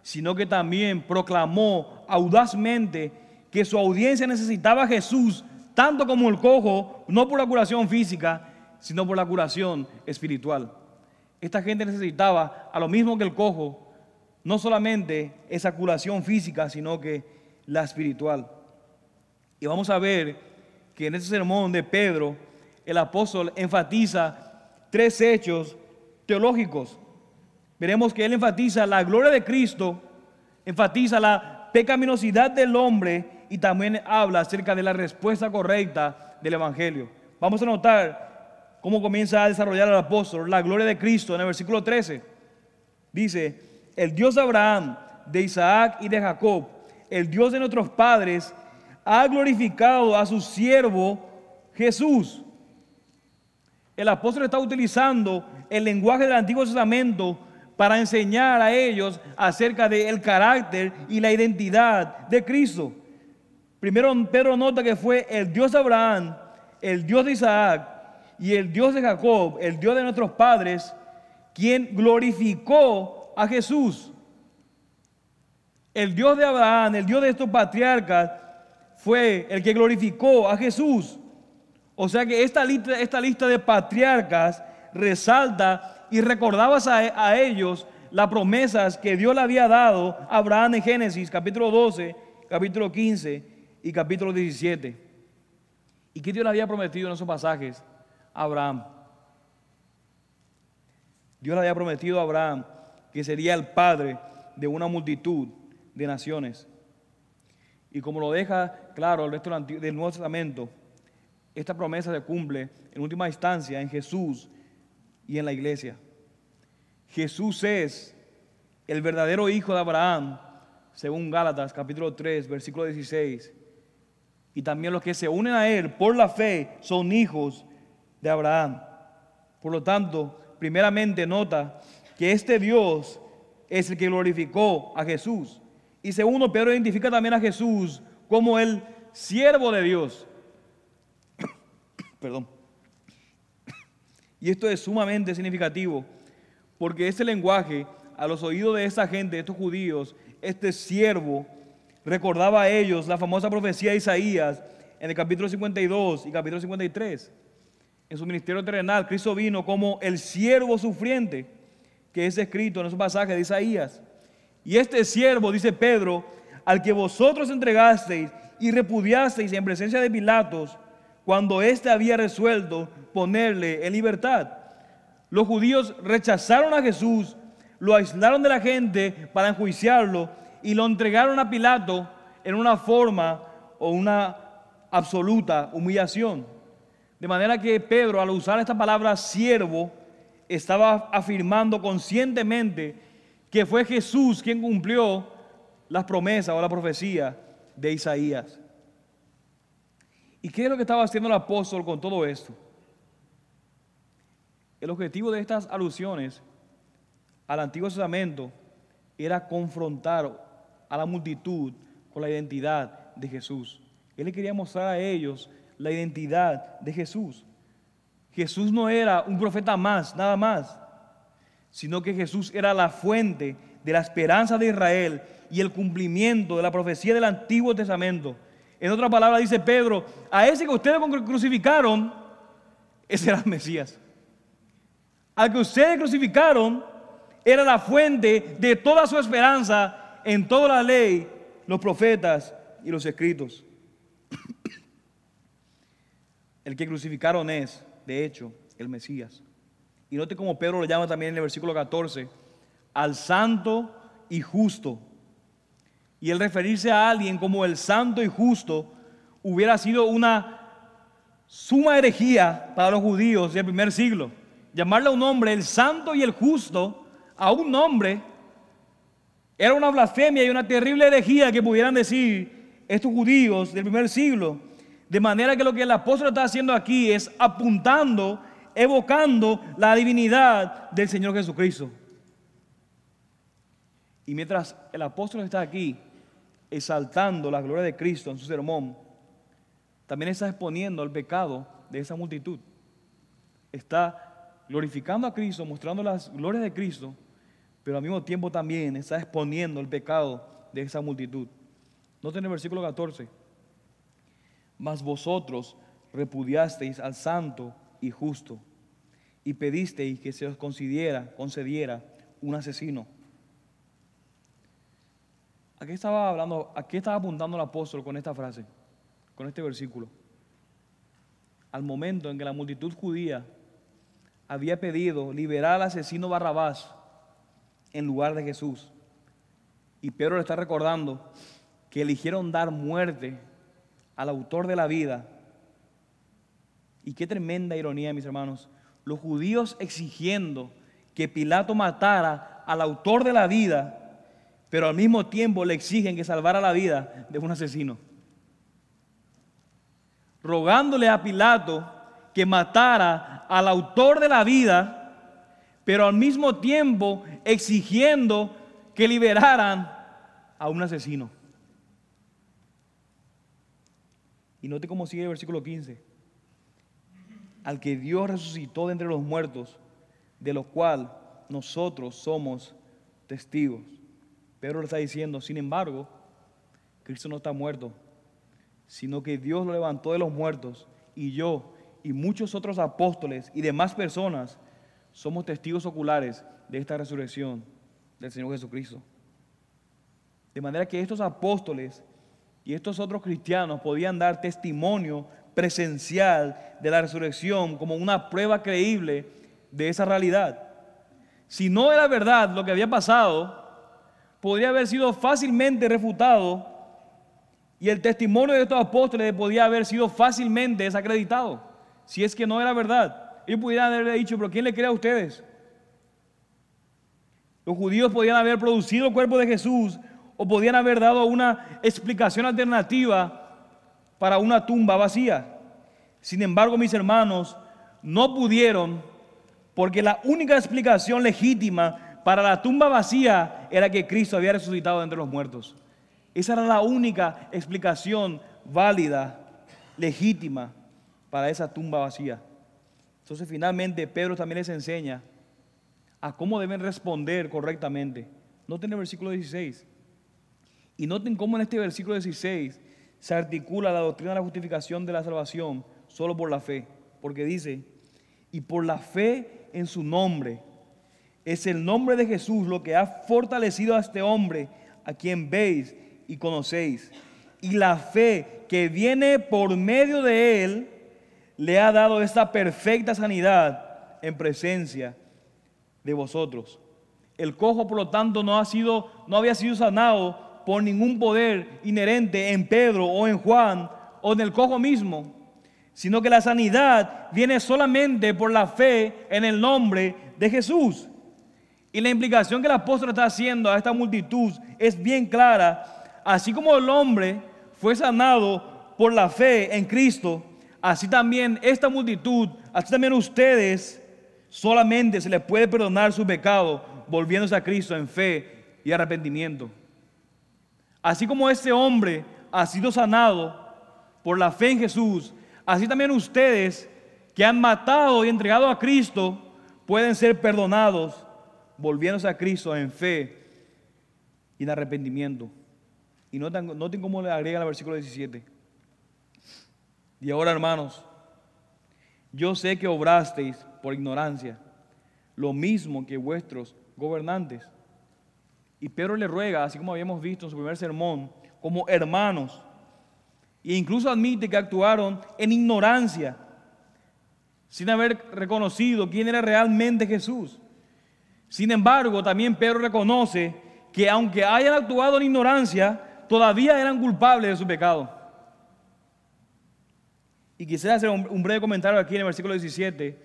sino que también proclamó audazmente que su audiencia necesitaba a Jesús tanto como el cojo, no por la curación física, sino por la curación espiritual. Esta gente necesitaba, a lo mismo que el cojo, no solamente esa curación física, sino que la espiritual. Y vamos a ver que en este sermón de Pedro, el apóstol enfatiza tres hechos teológicos. Veremos que él enfatiza la gloria de Cristo, enfatiza la pecaminosidad del hombre y también habla acerca de la respuesta correcta del Evangelio. Vamos a notar cómo comienza a desarrollar el apóstol la gloria de Cristo en el versículo 13. Dice, el Dios de Abraham, de Isaac y de Jacob, el Dios de nuestros padres, ha glorificado a su siervo Jesús el apóstol está utilizando el lenguaje del Antiguo Testamento para enseñar a ellos acerca del carácter y la identidad de Cristo. Primero Pedro nota que fue el Dios de Abraham, el Dios de Isaac y el Dios de Jacob, el Dios de nuestros padres, quien glorificó a Jesús. El Dios de Abraham, el Dios de estos patriarcas, fue el que glorificó a Jesús. O sea que esta lista, esta lista de patriarcas resalta y recordaba a, a ellos las promesas que Dios le había dado a Abraham en Génesis capítulo 12, capítulo 15 y capítulo 17. ¿Y qué Dios le había prometido en esos pasajes a Abraham? Dios le había prometido a Abraham que sería el padre de una multitud de naciones. Y como lo deja claro el resto del Nuevo Testamento, esta promesa se cumple en última instancia en Jesús y en la iglesia. Jesús es el verdadero hijo de Abraham, según Gálatas capítulo 3, versículo 16. Y también los que se unen a Él por la fe son hijos de Abraham. Por lo tanto, primeramente nota que este Dios es el que glorificó a Jesús. Y segundo, Pedro identifica también a Jesús como el siervo de Dios. <coughs> Perdón. Y esto es sumamente significativo porque ese lenguaje a los oídos de esa gente, de estos judíos, este siervo, recordaba a ellos la famosa profecía de Isaías en el capítulo 52 y capítulo 53. En su ministerio terrenal, Cristo vino como el siervo sufriente, que es escrito en esos pasajes de Isaías. Y este siervo, dice Pedro, al que vosotros entregasteis y repudiasteis en presencia de Pilatos, cuando éste había resuelto ponerle en libertad. Los judíos rechazaron a Jesús, lo aislaron de la gente para enjuiciarlo y lo entregaron a Pilato en una forma o una absoluta humillación. De manera que Pedro, al usar esta palabra siervo, estaba afirmando conscientemente que fue Jesús quien cumplió las promesas o la profecía de Isaías. ¿Y qué es lo que estaba haciendo el apóstol con todo esto? El objetivo de estas alusiones al Antiguo Testamento era confrontar a la multitud con la identidad de Jesús. Él le quería mostrar a ellos la identidad de Jesús. Jesús no era un profeta más, nada más, sino que Jesús era la fuente de la esperanza de Israel y el cumplimiento de la profecía del Antiguo Testamento. En otra palabra dice Pedro, a ese que ustedes crucificaron, ese era el Mesías. Al que ustedes crucificaron, era la fuente de toda su esperanza en toda la ley, los profetas y los escritos. <coughs> El que crucificaron es, de hecho, el Mesías. Y note como Pedro lo llama también en el versículo 14, al santo y justo. Y el referirse a alguien como el santo y justo hubiera sido una suma herejía para los judíos del primer siglo. Llamarle a un hombre el santo y el justo a un nombre era una blasfemia y una terrible herejía que pudieran decir estos judíos del primer siglo. De manera que lo que el apóstol está haciendo aquí es apuntando, evocando la divinidad del Señor Jesucristo. Y mientras el apóstol está aquí exaltando la gloria de Cristo en su sermón, también está exponiendo el pecado de esa multitud. Está glorificando a Cristo, mostrando las glorias de Cristo pero al mismo tiempo también está exponiendo el pecado de esa multitud. Noten el versículo 14. Mas vosotros repudiasteis al santo y justo y pedisteis que se os concediera, concediera un asesino. ¿A qué estaba hablando? ¿A qué estaba apuntando el apóstol con esta frase? Con este versículo. Al momento en que la multitud judía había pedido liberar al asesino Barrabás en lugar de Jesús. Y Pedro le está recordando que eligieron dar muerte al autor de la vida. Y qué tremenda ironía, mis hermanos. Los judíos exigiendo que Pilato matara al autor de la vida, pero al mismo tiempo le exigen que salvara la vida de un asesino. Rogándole a Pilato que matara al autor de la vida, pero al mismo tiempo exigiendo que liberaran a un asesino. Y note cómo sigue el versículo 15. Al que Dios resucitó de entre los muertos, de lo cual nosotros somos testigos. Pedro le está diciendo, sin embargo, Cristo no está muerto, sino que Dios lo levantó de los muertos y yo y muchos otros apóstoles y demás personas somos testigos oculares de esta resurrección del Señor Jesucristo. De manera que estos apóstoles y estos otros cristianos podían dar testimonio presencial de la resurrección como una prueba creíble de esa realidad. Si no era verdad lo que había pasado, podría haber sido fácilmente refutado y el testimonio de estos apóstoles podía haber sido fácilmente desacreditado, si es que no era verdad. Ellos pudieran haberle dicho, pero ¿quién le cree a ustedes? Los judíos podían haber producido el cuerpo de Jesús o podían haber dado una explicación alternativa para una tumba vacía. Sin embargo, mis hermanos, no pudieron porque la única explicación legítima para la tumba vacía era que Cristo había resucitado entre los muertos. Esa era la única explicación válida, legítima para esa tumba vacía. Entonces finalmente Pedro también les enseña a cómo deben responder correctamente. Noten el versículo 16. Y noten cómo en este versículo 16 se articula la doctrina de la justificación de la salvación solo por la fe. Porque dice, y por la fe en su nombre. Es el nombre de Jesús lo que ha fortalecido a este hombre a quien veis y conocéis. Y la fe que viene por medio de él le ha dado esta perfecta sanidad en presencia de vosotros. El cojo, por lo tanto, no, ha sido, no había sido sanado por ningún poder inherente en Pedro o en Juan o en el cojo mismo, sino que la sanidad viene solamente por la fe en el nombre de Jesús. Y la implicación que el apóstol está haciendo a esta multitud es bien clara. Así como el hombre fue sanado por la fe en Cristo, así también esta multitud, así también ustedes, solamente se les puede perdonar su pecado volviéndose a Cristo en fe y arrepentimiento. Así como este hombre ha sido sanado por la fe en Jesús, así también ustedes que han matado y entregado a Cristo pueden ser perdonados volviéndose a Cristo en fe y en arrepentimiento. Y noten, noten cómo le agrega el versículo 17. Y ahora, hermanos, yo sé que obrasteis por ignorancia, lo mismo que vuestros gobernantes. Y Pedro le ruega, así como habíamos visto en su primer sermón, como hermanos. E incluso admite que actuaron en ignorancia, sin haber reconocido quién era realmente Jesús. Sin embargo, también Pedro reconoce que aunque hayan actuado en ignorancia, todavía eran culpables de su pecado. Y quisiera hacer un, breve comentario aquí en el versículo 17,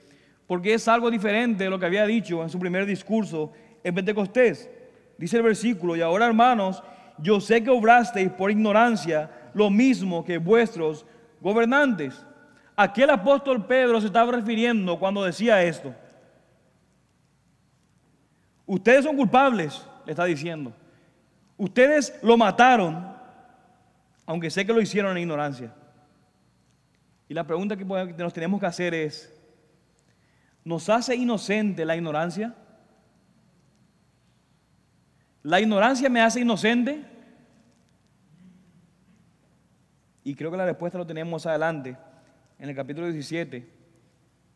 porque es algo diferente de lo que había dicho en su primer discurso en Pentecostés. Dice el versículo, y ahora hermanos, yo sé que obrasteis por ignorancia lo mismo que vuestros gobernantes. ¿A qué el apóstol Pedro se estaba refiriendo cuando decía esto? Ustedes son culpables, le está diciendo. Ustedes lo mataron, aunque sé que lo hicieron en ignorancia. Y la pregunta que nos tenemos que hacer es, ¿nos hace inocente la ignorancia? ¿La ignorancia me hace inocente? Y creo que la respuesta lo tenemos adelante, en el capítulo 17,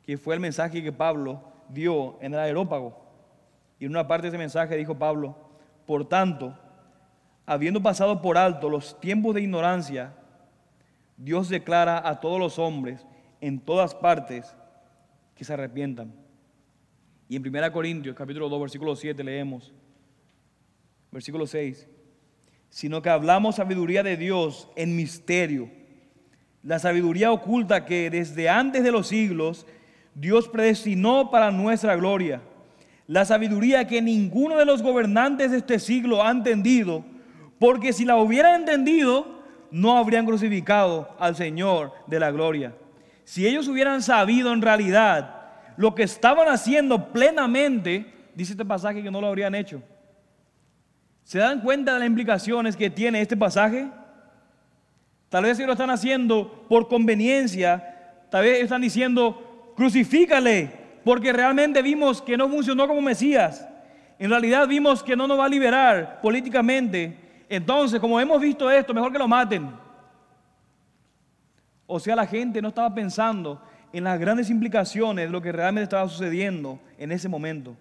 que fue el mensaje que Pablo dio en el aerópago. Y en una parte de ese mensaje dijo Pablo, por tanto, habiendo pasado por alto los tiempos de ignorancia, Dios declara a todos los hombres en todas partes que se arrepientan. Y en 1 Corintios capítulo 2 versículo 7 leemos, versículo 6, sino que hablamos sabiduría de Dios en misterio, la sabiduría oculta que desde antes de los siglos Dios predestinó para nuestra gloria, la sabiduría que ninguno de los gobernantes de este siglo ha entendido, porque si la hubiera entendido, no habrían crucificado al Señor de la gloria. Si ellos hubieran sabido en realidad lo que estaban haciendo plenamente, dice este pasaje que no lo habrían hecho. ¿Se dan cuenta de las implicaciones que tiene este pasaje? Tal vez ellos lo están haciendo por conveniencia, tal vez están diciendo, crucifícale, porque realmente vimos que no funcionó como Mesías. En realidad vimos que no nos va a liberar políticamente, entonces, como hemos visto esto, mejor que lo maten. O sea, la gente no estaba pensando en las grandes implicaciones de lo que realmente estaba sucediendo en ese momento.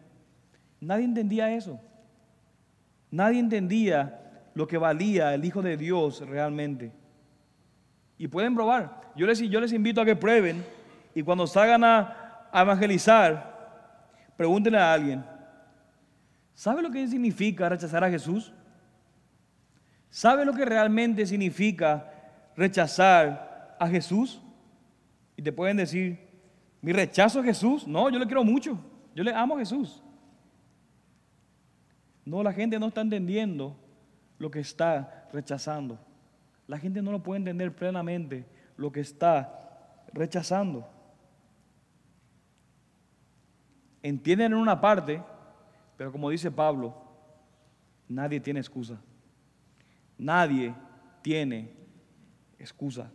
Nadie entendía eso. Nadie entendía lo que valía el Hijo de Dios realmente. Y pueden probar. Yo les, yo les invito a que prueben y cuando salgan a, a evangelizar, pregúntenle a alguien, ¿sabe lo que significa rechazar a Jesús? ¿Sabe lo que realmente significa rechazar a Jesús? Y te pueden decir, mi rechazo a Jesús, no, yo le quiero mucho, yo le amo a Jesús. No, la gente no está entendiendo lo que está rechazando. La gente no lo puede entender plenamente lo que está rechazando. Entienden en una parte, pero como dice Pablo, nadie tiene excusa. Nadie tiene excusa.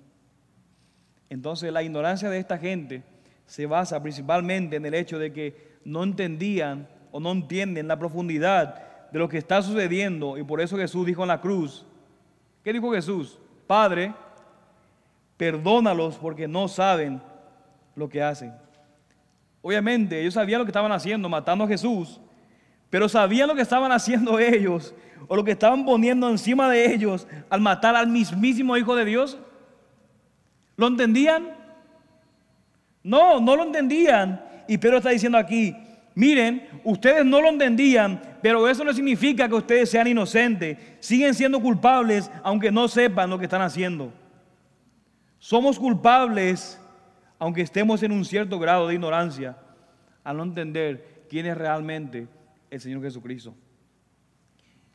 Entonces la ignorancia de esta gente se basa principalmente en el hecho de que no entendían o no entienden la profundidad de lo que está sucediendo y por eso Jesús dijo en la cruz, ¿qué dijo Jesús? Padre, perdónalos porque no saben lo que hacen. Obviamente ellos sabían lo que estaban haciendo, matando a Jesús, pero sabían lo que estaban haciendo <laughs> ellos o lo que estaban poniendo encima de ellos al matar al mismísimo Hijo de Dios? ¿Lo entendían? No, no lo entendían. Y Pedro está diciendo aquí, miren, ustedes no lo entendían, pero eso no significa que ustedes sean inocentes. Siguen siendo culpables aunque no sepan lo que están haciendo. Somos culpables aunque estemos en un cierto grado de ignorancia al no entender quién es realmente el Señor Jesucristo.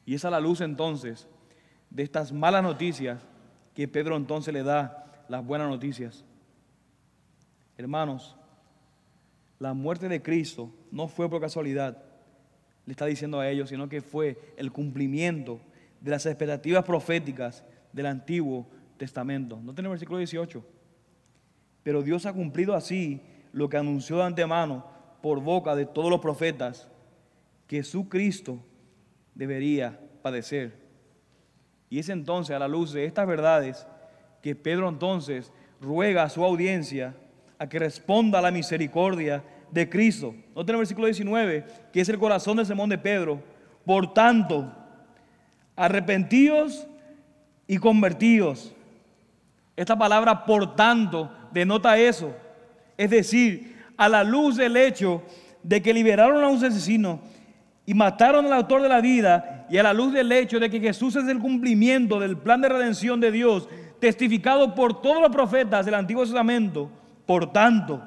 Y es a la luz entonces de estas malas noticias que Pedro entonces le da las buenas noticias. Hermanos, la muerte de Cristo no fue por casualidad. Le está diciendo a ellos, sino que fue el cumplimiento de las expectativas proféticas del Antiguo Testamento. No tiene el versículo 18. Pero Dios ha cumplido así lo que anunció de antemano por boca de todos los profetas, que Cristo debería padecer. Y es entonces a la luz de estas verdades que Pedro entonces ruega a su audiencia a que responda a la misericordia de Cristo. Noten el versículo 19, que es el corazón del sermón de Pedro. Por tanto, arrepentidos y convertidos. Esta palabra por tanto denota eso. Es decir, a la luz del hecho de que liberaron a un asesino y mataron al autor de la vida y a la luz del hecho de que Jesús es el cumplimiento del plan de redención de Dios, testificado por todos los profetas del Antiguo Testamento, por tanto,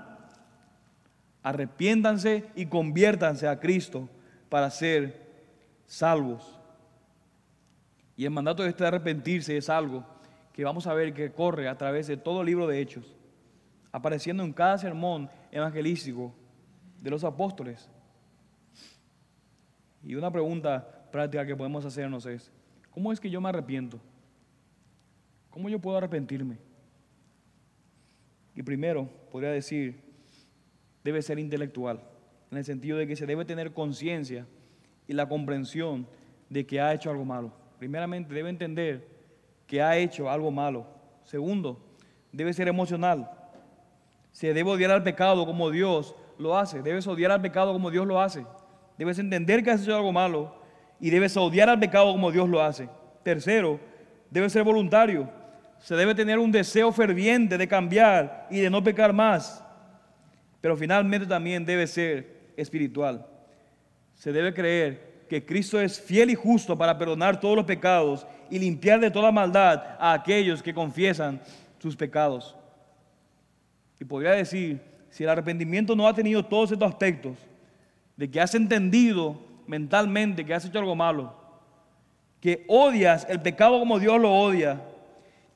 arrepiéntanse y conviértanse a Cristo para ser salvos. Y el mandato de este arrepentirse es algo que vamos a ver que corre a través de todo el libro de Hechos, apareciendo en cada sermón evangelístico de los apóstoles. Y una pregunta práctica que podemos hacernos es, ¿cómo es que yo me arrepiento? ¿Cómo yo puedo arrepentirme? Y primero, podría decir, debe ser intelectual, en el sentido de que se debe tener conciencia y la comprensión de que ha hecho algo malo. Primeramente, debe entender que ha hecho algo malo. Segundo, debe ser emocional. Se debe odiar al pecado como Dios lo hace. Debes odiar al pecado como Dios lo hace. Debes entender que has hecho algo malo y debes odiar al pecado como Dios lo hace. Tercero, debe ser voluntario. Se debe tener un deseo ferviente de cambiar y de no pecar más. Pero finalmente también debe ser espiritual. Se debe creer que Cristo es fiel y justo para perdonar todos los pecados y limpiar de toda maldad a aquellos que confiesan sus pecados. Y podría decir, si el arrepentimiento no ha tenido todos estos aspectos, de que has entendido mentalmente que has hecho algo malo, que odias el pecado como Dios lo odia,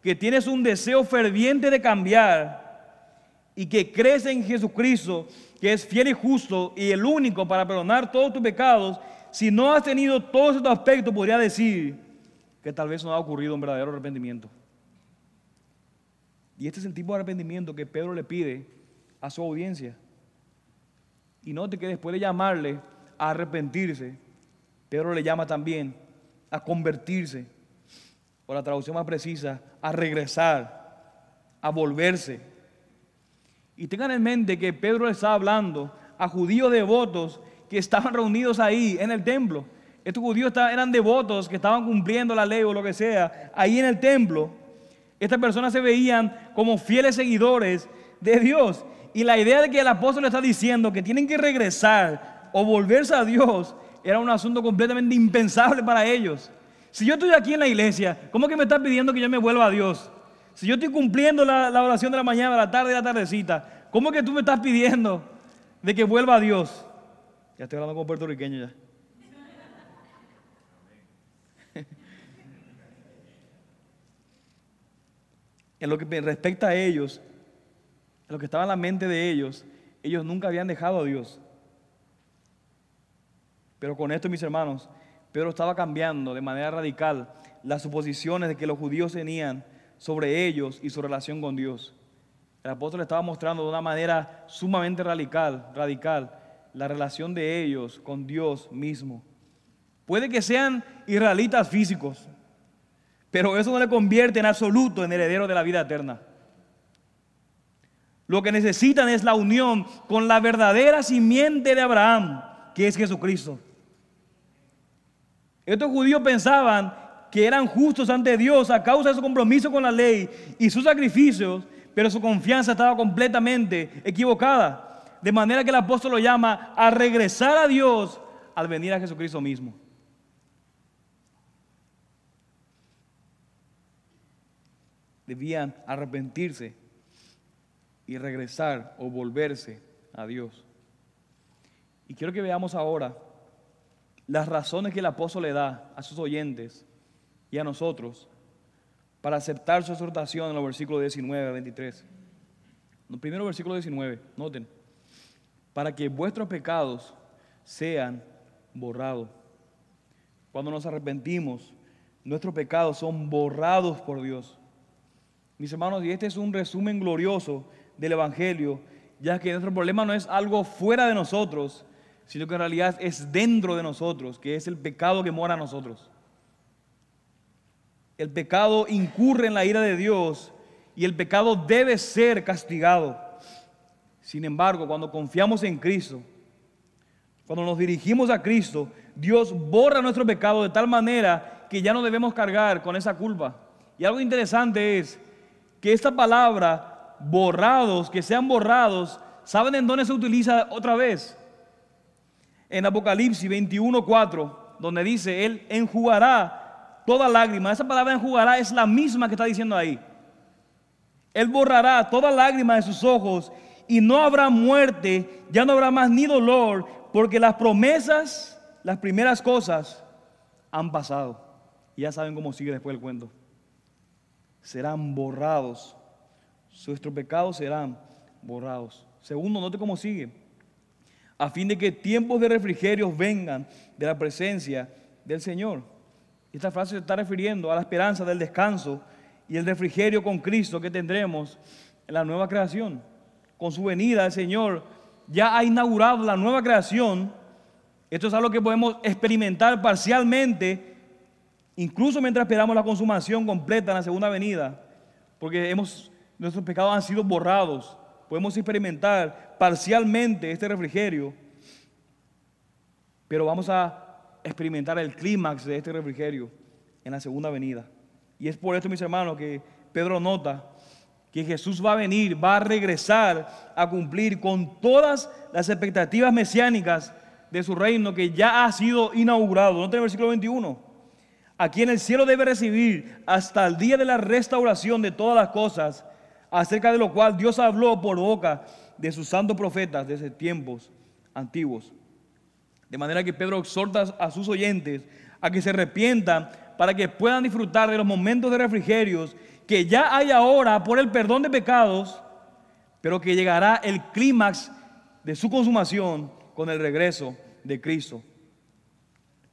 que tienes un deseo ferviente de cambiar y que crees en Jesucristo, que es fiel y justo y el único para perdonar todos tus pecados, si no has tenido todos estos aspectos, podría decir que tal vez no ha ocurrido un verdadero arrepentimiento. Y este es el tipo de arrepentimiento que Pedro le pide a su audiencia. Y note que después de llamarle a arrepentirse, Pedro le llama también a convertirse, o la traducción más precisa, a regresar, a volverse. Y tengan en mente que Pedro está hablando a judíos devotos que estaban reunidos ahí en el templo. Estos judíos eran devotos que estaban cumpliendo la ley o lo que sea, ahí en el templo. Estas personas se veían como fieles seguidores de Dios. Y la idea de que el apóstol está diciendo que tienen que regresar o volverse a Dios era un asunto completamente impensable para ellos. Si yo estoy aquí en la iglesia, ¿cómo que me estás pidiendo que yo me vuelva a Dios? Si yo estoy cumpliendo la, oración de la mañana, la tarde y la tardecita, ¿cómo que tú me estás pidiendo de que vuelva a Dios? Ya estoy hablando con puertorriqueño ya. <laughs> en lo que respecta a ellos, lo que estaba en la mente de ellos, ellos nunca habían dejado a Dios. Pero con esto, mis hermanos, Pedro estaba cambiando de manera radical las suposiciones de que los judíos tenían sobre ellos y su relación con Dios. El apóstol estaba mostrando de una manera sumamente radical, radical la relación de ellos con Dios mismo. Puede que sean israelitas físicos, pero eso no le convierte en absoluto en heredero de la vida eterna. Lo que necesitan es la unión con la verdadera simiente de Abraham, que es Jesucristo. Estos judíos pensaban que eran justos ante Dios a causa de su compromiso con la ley y sus sacrificios, pero su confianza estaba completamente equivocada. De manera que el apóstol lo llama a regresar a Dios al venir a Jesucristo mismo. Debían arrepentirse y regresar o volverse a Dios. Y quiero que veamos ahora las razones que el apóstol le da a sus oyentes y a nosotros para aceptar su exhortación en los versículos 19 a 23. El primero versículo 19, noten, para que vuestros pecados sean borrado. Cuando nos arrepentimos, nuestros pecados son borrados por Dios. Mis hermanos, y este es un resumen glorioso del Evangelio, ya que nuestro problema no es algo fuera de nosotros, sino que en realidad es dentro de nosotros, que es el pecado que mora en nosotros. El pecado incurre en la ira de Dios y el pecado debe ser castigado. Sin embargo, cuando confiamos en Cristo, cuando nos dirigimos a Cristo, Dios borra nuestro pecado de tal manera que ya no debemos cargar con esa culpa. Y algo interesante es que esta palabra, borrados, que sean borrados, ¿saben en dónde se utiliza otra vez? En Apocalipsis 21:4, donde dice, Él enjugará toda lágrima. Esa palabra enjugará es la misma que está diciendo ahí. Él borrará toda lágrima de sus ojos y no habrá muerte, ya no habrá más ni dolor, porque las promesas, las primeras cosas han pasado. Y ya saben cómo sigue después el cuento. Serán borrados. Nuestros pecados serán borrados. Segundo, note cómo sigue. A fin de que tiempos de refrigerio vengan de la presencia del Señor. Esta frase se está refiriendo a la esperanza del descanso y el refrigerio con Cristo que tendremos en la nueva creación con su venida, el Señor ya ha inaugurado la nueva creación. Esto es algo que podemos experimentar parcialmente, incluso mientras esperamos la consumación completa en la segunda venida, porque nuestros pecados han sido borrados. Podemos experimentar parcialmente este refrigerio, pero vamos a experimentar el clímax de este refrigerio en la segunda venida. Y es por esto, mis hermanos, que Pedro nota que Jesús va a venir, va a regresar a cumplir con todas las expectativas mesiánicas de su reino que ya ha sido inaugurado. Noten el versículo 21. Aquí en el cielo debe recibir hasta el día de la restauración de todas las cosas, acerca de lo cual Dios habló por boca de sus santos profetas desde tiempos antiguos. De manera que Pedro exhorta a sus oyentes a que se arrepientan para que puedan disfrutar de los momentos de refrigerios que ya hay ahora por el perdón de pecados, pero que llegará el clímax de su consumación con el regreso de Cristo,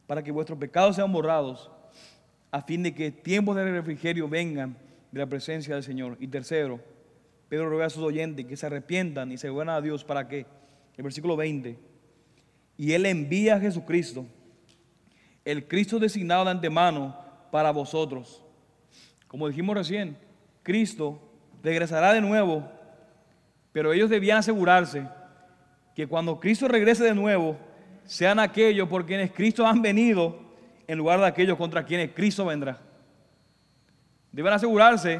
para que vuestros pecados sean borrados, a fin de que tiempos de refrigerio vengan de la presencia del Señor. Y tercero, Pedro ruega a sus oyentes que se arrepientan y se vuelvan a Dios para que, el versículo 20, y Él envía a Jesucristo, el Cristo designado de antemano para vosotros como dijimos recién, Cristo regresará de nuevo, pero ellos debían asegurarse que cuando Cristo regrese de nuevo, sean aquellos por quienes Cristo han venido en lugar de aquellos contra quienes Cristo vendrá. Deben asegurarse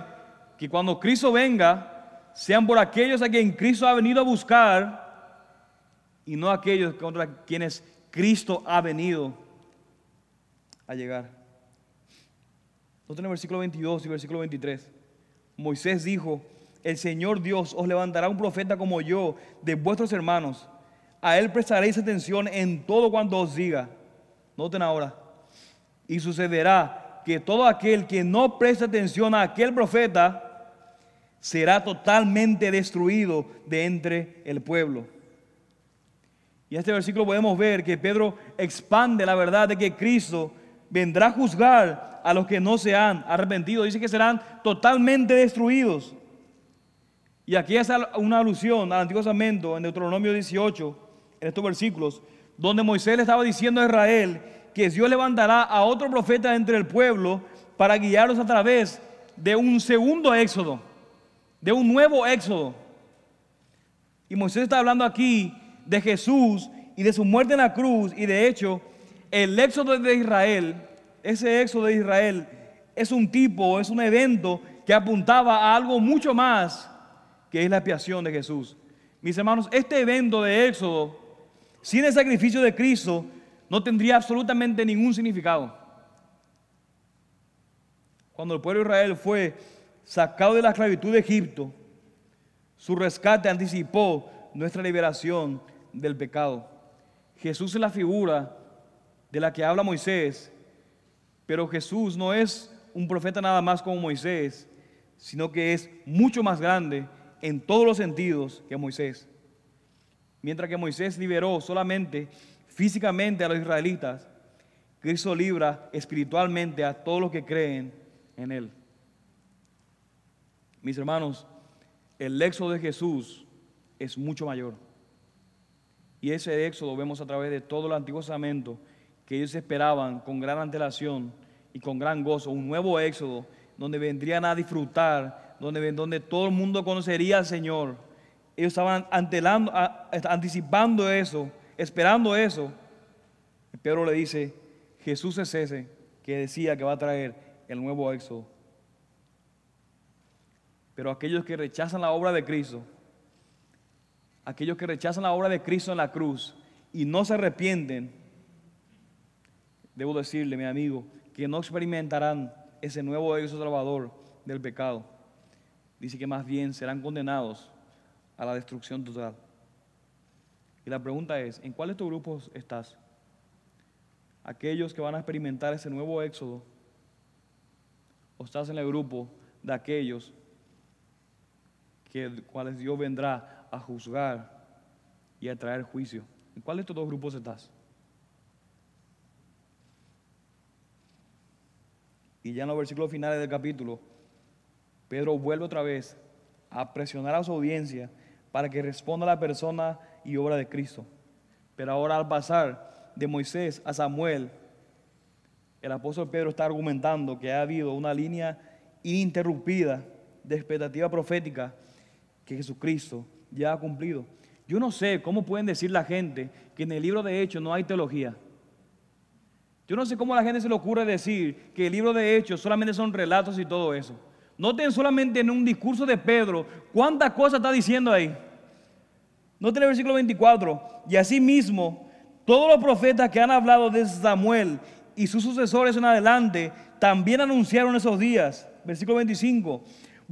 que cuando Cristo venga, sean por aquellos a quien Cristo ha venido a buscar y no aquellos contra quienes Cristo ha venido a llegar. Nosotros en el versículo 22 y versículo 23. Moisés dijo, el Señor Dios os levantará un profeta como yo de vuestros hermanos. A él prestaréis atención en todo cuanto os diga. Noten ahora. Y sucederá que todo aquel que no preste atención a aquel profeta será totalmente destruido de entre el pueblo. Y en este versículo podemos ver que Pedro expande la verdad de que Cristo vendrá a juzgar a los que no se han arrepentido. Dice que serán totalmente destruidos. Y aquí es una alusión al Antiguo Testamento en Deuteronomio 18, en estos versículos, donde Moisés le estaba diciendo a Israel que Dios levantará a otro profeta entre el pueblo para guiarlos a través de un segundo éxodo, de un nuevo éxodo. Y Moisés está hablando aquí de Jesús y de su muerte en la cruz, y de hecho, el éxodo de Israel ese éxodo de Israel es un tipo, es un evento que apuntaba a algo mucho más que es la expiación de Jesús. Mis hermanos, este evento de éxodo, sin el sacrificio de Cristo, no tendría absolutamente ningún significado. Cuando el pueblo de Israel fue sacado de la esclavitud de Egipto, su rescate anticipó nuestra liberación del pecado. Jesús es la figura de la que habla Moisés pero Jesús no es un profeta nada más como Moisés, sino que es mucho más grande en todos los sentidos que Moisés. Mientras que Moisés liberó solamente físicamente a los israelitas, Cristo libra espiritualmente a todos los que creen en Él. Mis hermanos, el éxodo de Jesús es mucho mayor. Y ese éxodo vemos a través de todo el Antiguo Testamento que ellos esperaban con gran antelación y con gran gozo, un nuevo éxodo donde vendrían a disfrutar, donde, donde todo el mundo conocería al Señor. Ellos estaban antelando, anticipando eso, esperando eso. Pedro le dice, Jesús es ese que decía que va a traer el nuevo éxodo. Pero aquellos que rechazan la obra de Cristo, aquellos que rechazan la obra de Cristo en la cruz y no se arrepienten, debo decirle, mi amigo, que no experimentarán ese nuevo éxodo salvador del pecado. Dice que más bien serán condenados a la destrucción total. Y la pregunta es, ¿en cuál de estos grupos estás? Aquellos que van a experimentar ese nuevo éxodo, o estás en el grupo de aquellos que cuales Dios vendrá a juzgar y a traer juicio. ¿En cuál de estos dos grupos estás? Y ya en los versículos finales del capítulo, Pedro vuelve otra vez a presionar a su audiencia para que responda a la persona y obra de Cristo. Pero ahora al pasar de Moisés a Samuel, el apóstol Pedro está argumentando que ha habido una línea ininterrumpida de expectativa profética que Jesucristo ya ha cumplido. Yo no sé cómo pueden decir la gente que en el libro de Hechos no hay teología. Yo no sé cómo a la gente se le ocurre decir que el libro de Hechos solamente son relatos y todo eso. Noten solamente en un discurso de Pedro cuántas cosas está diciendo ahí. Noten el versículo 24. Y así mismo, todos los profetas que han hablado de Samuel y sus sucesores en adelante también anunciaron esos días. Versículo 25.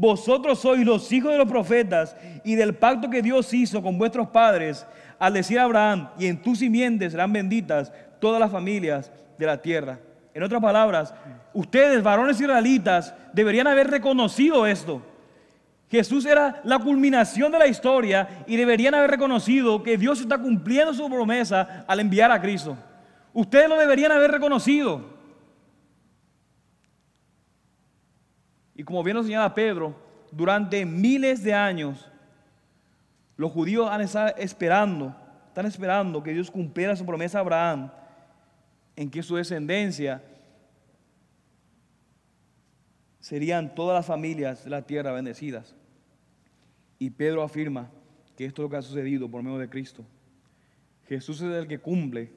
Vosotros sois los hijos de los profetas y del pacto que Dios hizo con vuestros padres al decir a Abraham, y en tus simientes serán benditas todas las familias de la tierra. En otras palabras, ustedes, varones israelitas, deberían haber reconocido esto. Jesús era la culminación de la historia y deberían haber reconocido que Dios está cumpliendo su promesa al enviar a Cristo. Ustedes lo deberían haber reconocido. Y como bien lo señala Pedro, durante miles de años los judíos han estado esperando, están esperando que Dios cumpliera su promesa a Abraham en que su descendencia serían todas las familias de la tierra bendecidas. Y Pedro afirma que esto es lo que ha sucedido por medio de Cristo. Jesús es el que cumple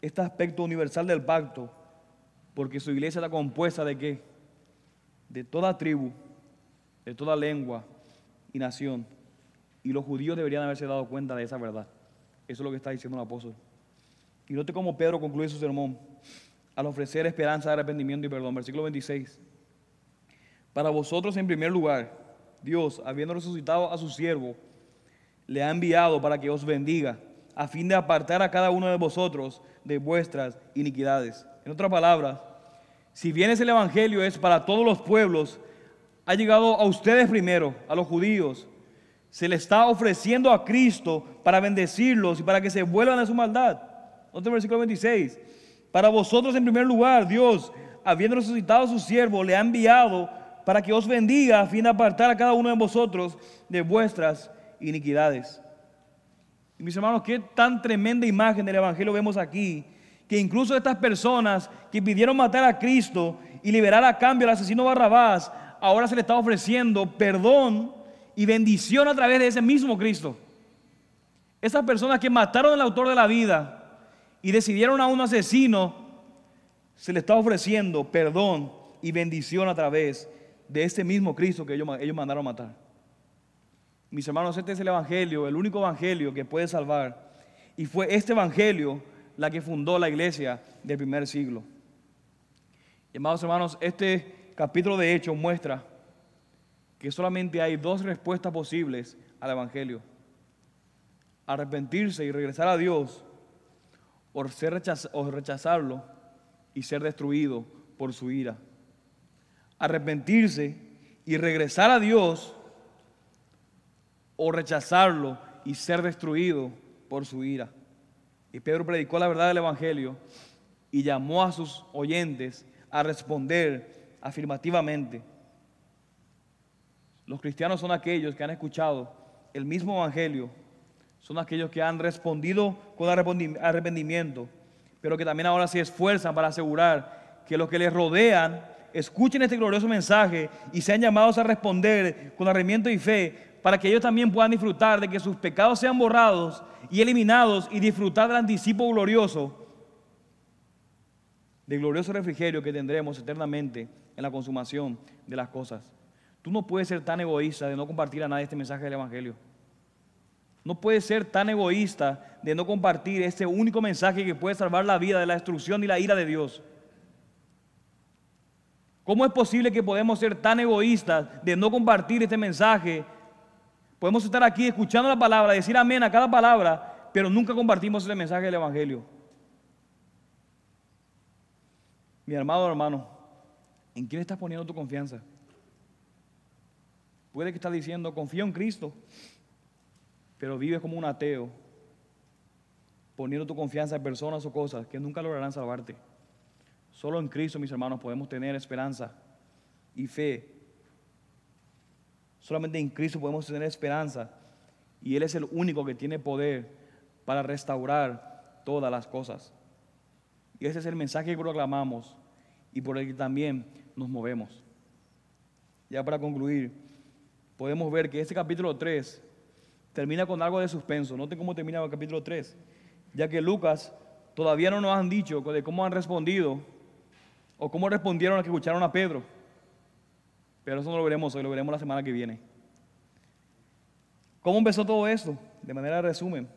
este aspecto universal del pacto, porque su iglesia está compuesta de qué? De toda tribu, de toda lengua y nación. Y los judíos deberían haberse dado cuenta de esa verdad. Eso es lo que está diciendo el apóstol. Y note cómo Pedro concluye su sermón al ofrecer esperanza de arrepentimiento y perdón. Versículo 26. Para vosotros en primer lugar, Dios, habiendo resucitado a su siervo, le ha enviado para que os bendiga, a fin de apartar a cada uno de vosotros de vuestras iniquidades. En otras palabras, si bien ese el Evangelio es para todos los pueblos, ha llegado a ustedes primero, a los judíos. Se le está ofreciendo a Cristo para bendecirlos y para que se vuelvan a su maldad. Otro versículo 26. Para vosotros en primer lugar, Dios, habiendo resucitado a su siervo, le ha enviado para que os bendiga a fin de apartar a cada uno de vosotros de vuestras iniquidades. Y mis hermanos, qué tan tremenda imagen del Evangelio vemos aquí, que incluso estas personas que pidieron matar a Cristo y liberar a cambio al asesino Barrabás, ahora se le está ofreciendo perdón y bendición a través de ese mismo Cristo. Esas personas que mataron al autor de la vida, y decidieron a un asesino, se le está ofreciendo perdón y bendición a través de este mismo Cristo que ellos, ellos mandaron matar. Mis hermanos, este es el Evangelio, el único Evangelio que puede salvar. Y fue este Evangelio la que fundó la iglesia del primer siglo. Y amados hermanos, este capítulo de Hechos muestra que solamente hay dos respuestas posibles al Evangelio. Arrepentirse y regresar a Dios o, ser o rechazarlo y ser destruido por su ira. Arrepentirse y regresar a Dios o rechazarlo y ser destruido por su ira. Y Pedro predicó la verdad del Evangelio y llamó a sus oyentes a responder afirmativamente. Los cristianos son aquellos que han escuchado el mismo Evangelio, son aquellos que han respondido con arrepentimiento, pero que también ahora se esfuerzan para asegurar que los que les rodean escuchen este glorioso mensaje y sean llamados a responder con arrepentimiento y fe para que ellos también puedan disfrutar de que sus pecados sean borrados y eliminados y disfrutar del anticipo glorioso, del glorioso refrigerio que tendremos eternamente en la consumación de las cosas. Tú no puedes ser tan egoísta de no compartir a nadie este mensaje del Evangelio. No puedes ser tan egoísta de no compartir este único mensaje que puede salvar la vida de la destrucción y la ira de Dios. ¿Cómo es posible que podemos ser tan egoístas de no compartir este mensaje Podemos estar aquí escuchando la palabra, decir amén a cada palabra, pero nunca compartimos ese mensaje del Evangelio. Mi hermano, hermano, ¿en quién estás poniendo tu confianza? Puede que estás diciendo, confío en Cristo, pero vives como un ateo, poniendo tu confianza en personas o cosas que nunca lograrán salvarte. Solo en Cristo, mis hermanos, podemos tener esperanza y fe Solamente en Cristo podemos tener esperanza. Y Él es el único que tiene poder para restaurar todas las cosas. Y ese es el mensaje que proclamamos y por el que también nos movemos. Ya para concluir, podemos ver que este capítulo 3 termina con algo de suspenso. Noten cómo termina el capítulo 3. Ya que Lucas todavía no nos han dicho de cómo han respondido o cómo respondieron a que escucharon a Pedro. Pero eso no lo veremos hoy, lo veremos la semana que viene. ¿Cómo empezó todo esto? De manera de resumen.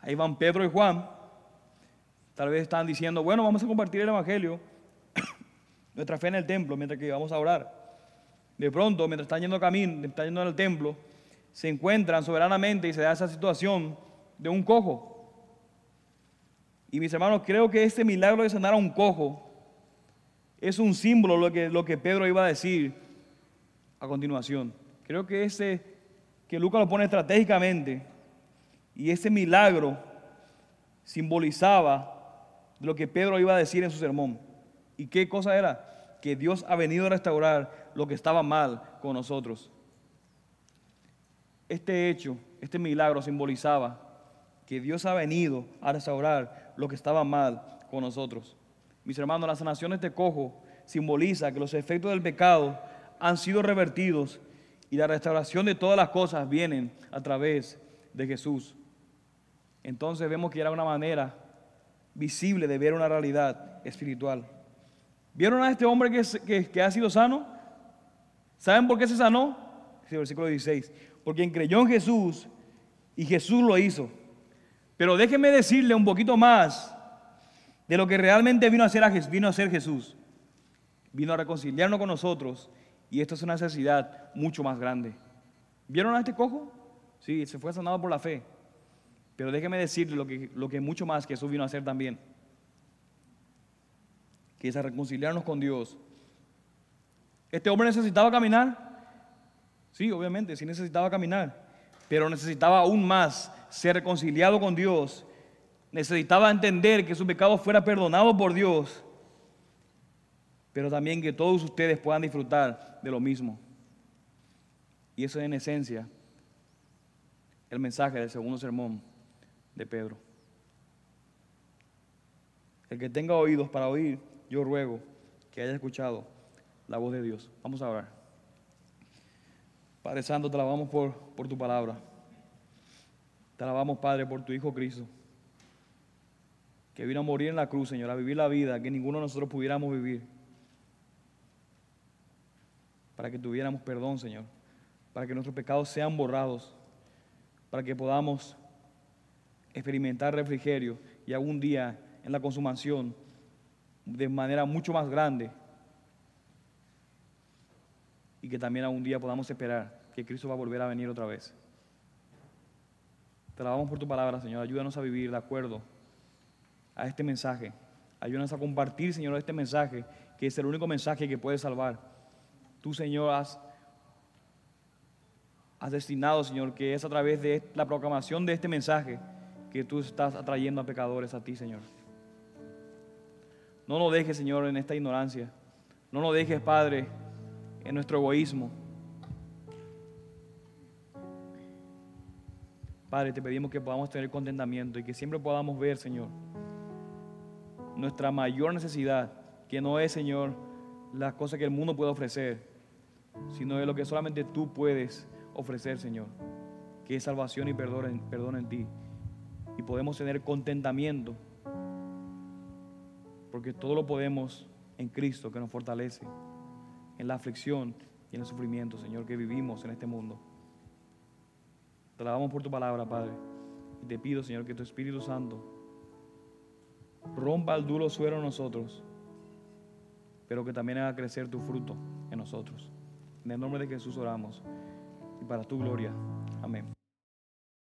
Ahí van Pedro y Juan. Tal vez están diciendo, bueno, vamos a compartir el Evangelio, <coughs> nuestra fe en el templo, mientras que vamos a orar. De pronto, mientras están yendo camino, están yendo al templo, se encuentran soberanamente y se da esa situación de un cojo. Y mis hermanos, creo que este milagro de sanar a un cojo es un símbolo de lo que, lo que Pedro iba a decir a continuación. Creo que ese, que Lucas lo pone estratégicamente, y ese milagro simbolizaba lo que Pedro iba a decir en su sermón. ¿Y qué cosa era? Que Dios ha venido a restaurar lo que estaba mal con nosotros. Este hecho, este milagro simbolizaba que Dios ha venido a restaurar lo que estaba mal con nosotros. Mis hermanos, las sanaciones de cojo simboliza que los efectos del pecado han sido revertidos y la restauración de todas las cosas vienen a través de Jesús. Entonces vemos que era una manera visible de ver una realidad espiritual. ¿Vieron a este hombre que, que, ha sido sano? ¿Saben por qué se sanó? el versículo 16. Porque creyó en Jesús y Jesús lo hizo. Pero déjenme decirle un poquito más de lo que realmente vino a hacer, vino a hacer Jesús. Vino a reconciliarnos con nosotros y esto es una necesidad mucho más grande. ¿Vieron a este cojo? Sí, se fue sanado por la fe. Pero déjeme decirle lo que, lo que mucho más que Jesús vino a hacer también. Que es a reconciliarnos con Dios. ¿Este hombre necesitaba caminar? Sí, obviamente, sí necesitaba caminar. Pero necesitaba aún más ser reconciliado con Dios. Necesitaba entender que su pecado fuera perdonado por Dios pero también que todos ustedes puedan disfrutar de lo mismo. Y eso es en esencia el mensaje del segundo sermón de Pedro. El que tenga oídos para oír, yo ruego que haya escuchado la voz de Dios. Vamos a orar. Padre Santo, te alabamos por, por tu palabra. Te alabamos, Padre, por tu Hijo Cristo, que vino a morir en la cruz, Señor, a vivir la vida que ninguno de nosotros pudiéramos vivir para que tuviéramos perdón, Señor, para que nuestros pecados sean borrados, para que podamos experimentar refrigerio y algún día en la consumación de manera mucho más grande y que también algún día podamos esperar que Cristo va a volver a venir otra vez. Te alabamos por tu palabra, Señor. Ayúdanos a vivir de acuerdo a este mensaje. Ayúdanos a compartir, Señor, este mensaje, que es el único mensaje que puede salvar. Tú, Señor, has, destinado, Señor, que es a través de la proclamación de este mensaje que tú estás atrayendo a pecadores a ti, Señor. No nos dejes, Señor, en esta ignorancia. No nos dejes, Padre, en nuestro egoísmo. Padre, te pedimos que podamos tener contentamiento y que siempre podamos ver, Señor, nuestra mayor necesidad, que no es, Señor, las cosas que el mundo puede ofrecer, sino de lo que solamente tú puedes ofrecer, Señor, que es salvación y perdón en, perdón en ti. Y podemos tener contentamiento, porque todo lo podemos en Cristo que nos fortalece, en la aflicción y en el sufrimiento, Señor, que vivimos en este mundo. Te alabamos por tu palabra, Padre. Y te pido, Señor, que tu Espíritu Santo rompa el duro suero en nosotros, pero que también haga crecer tu fruto en nosotros. En el nombre de Jesús oramos y para tu gloria. Amén.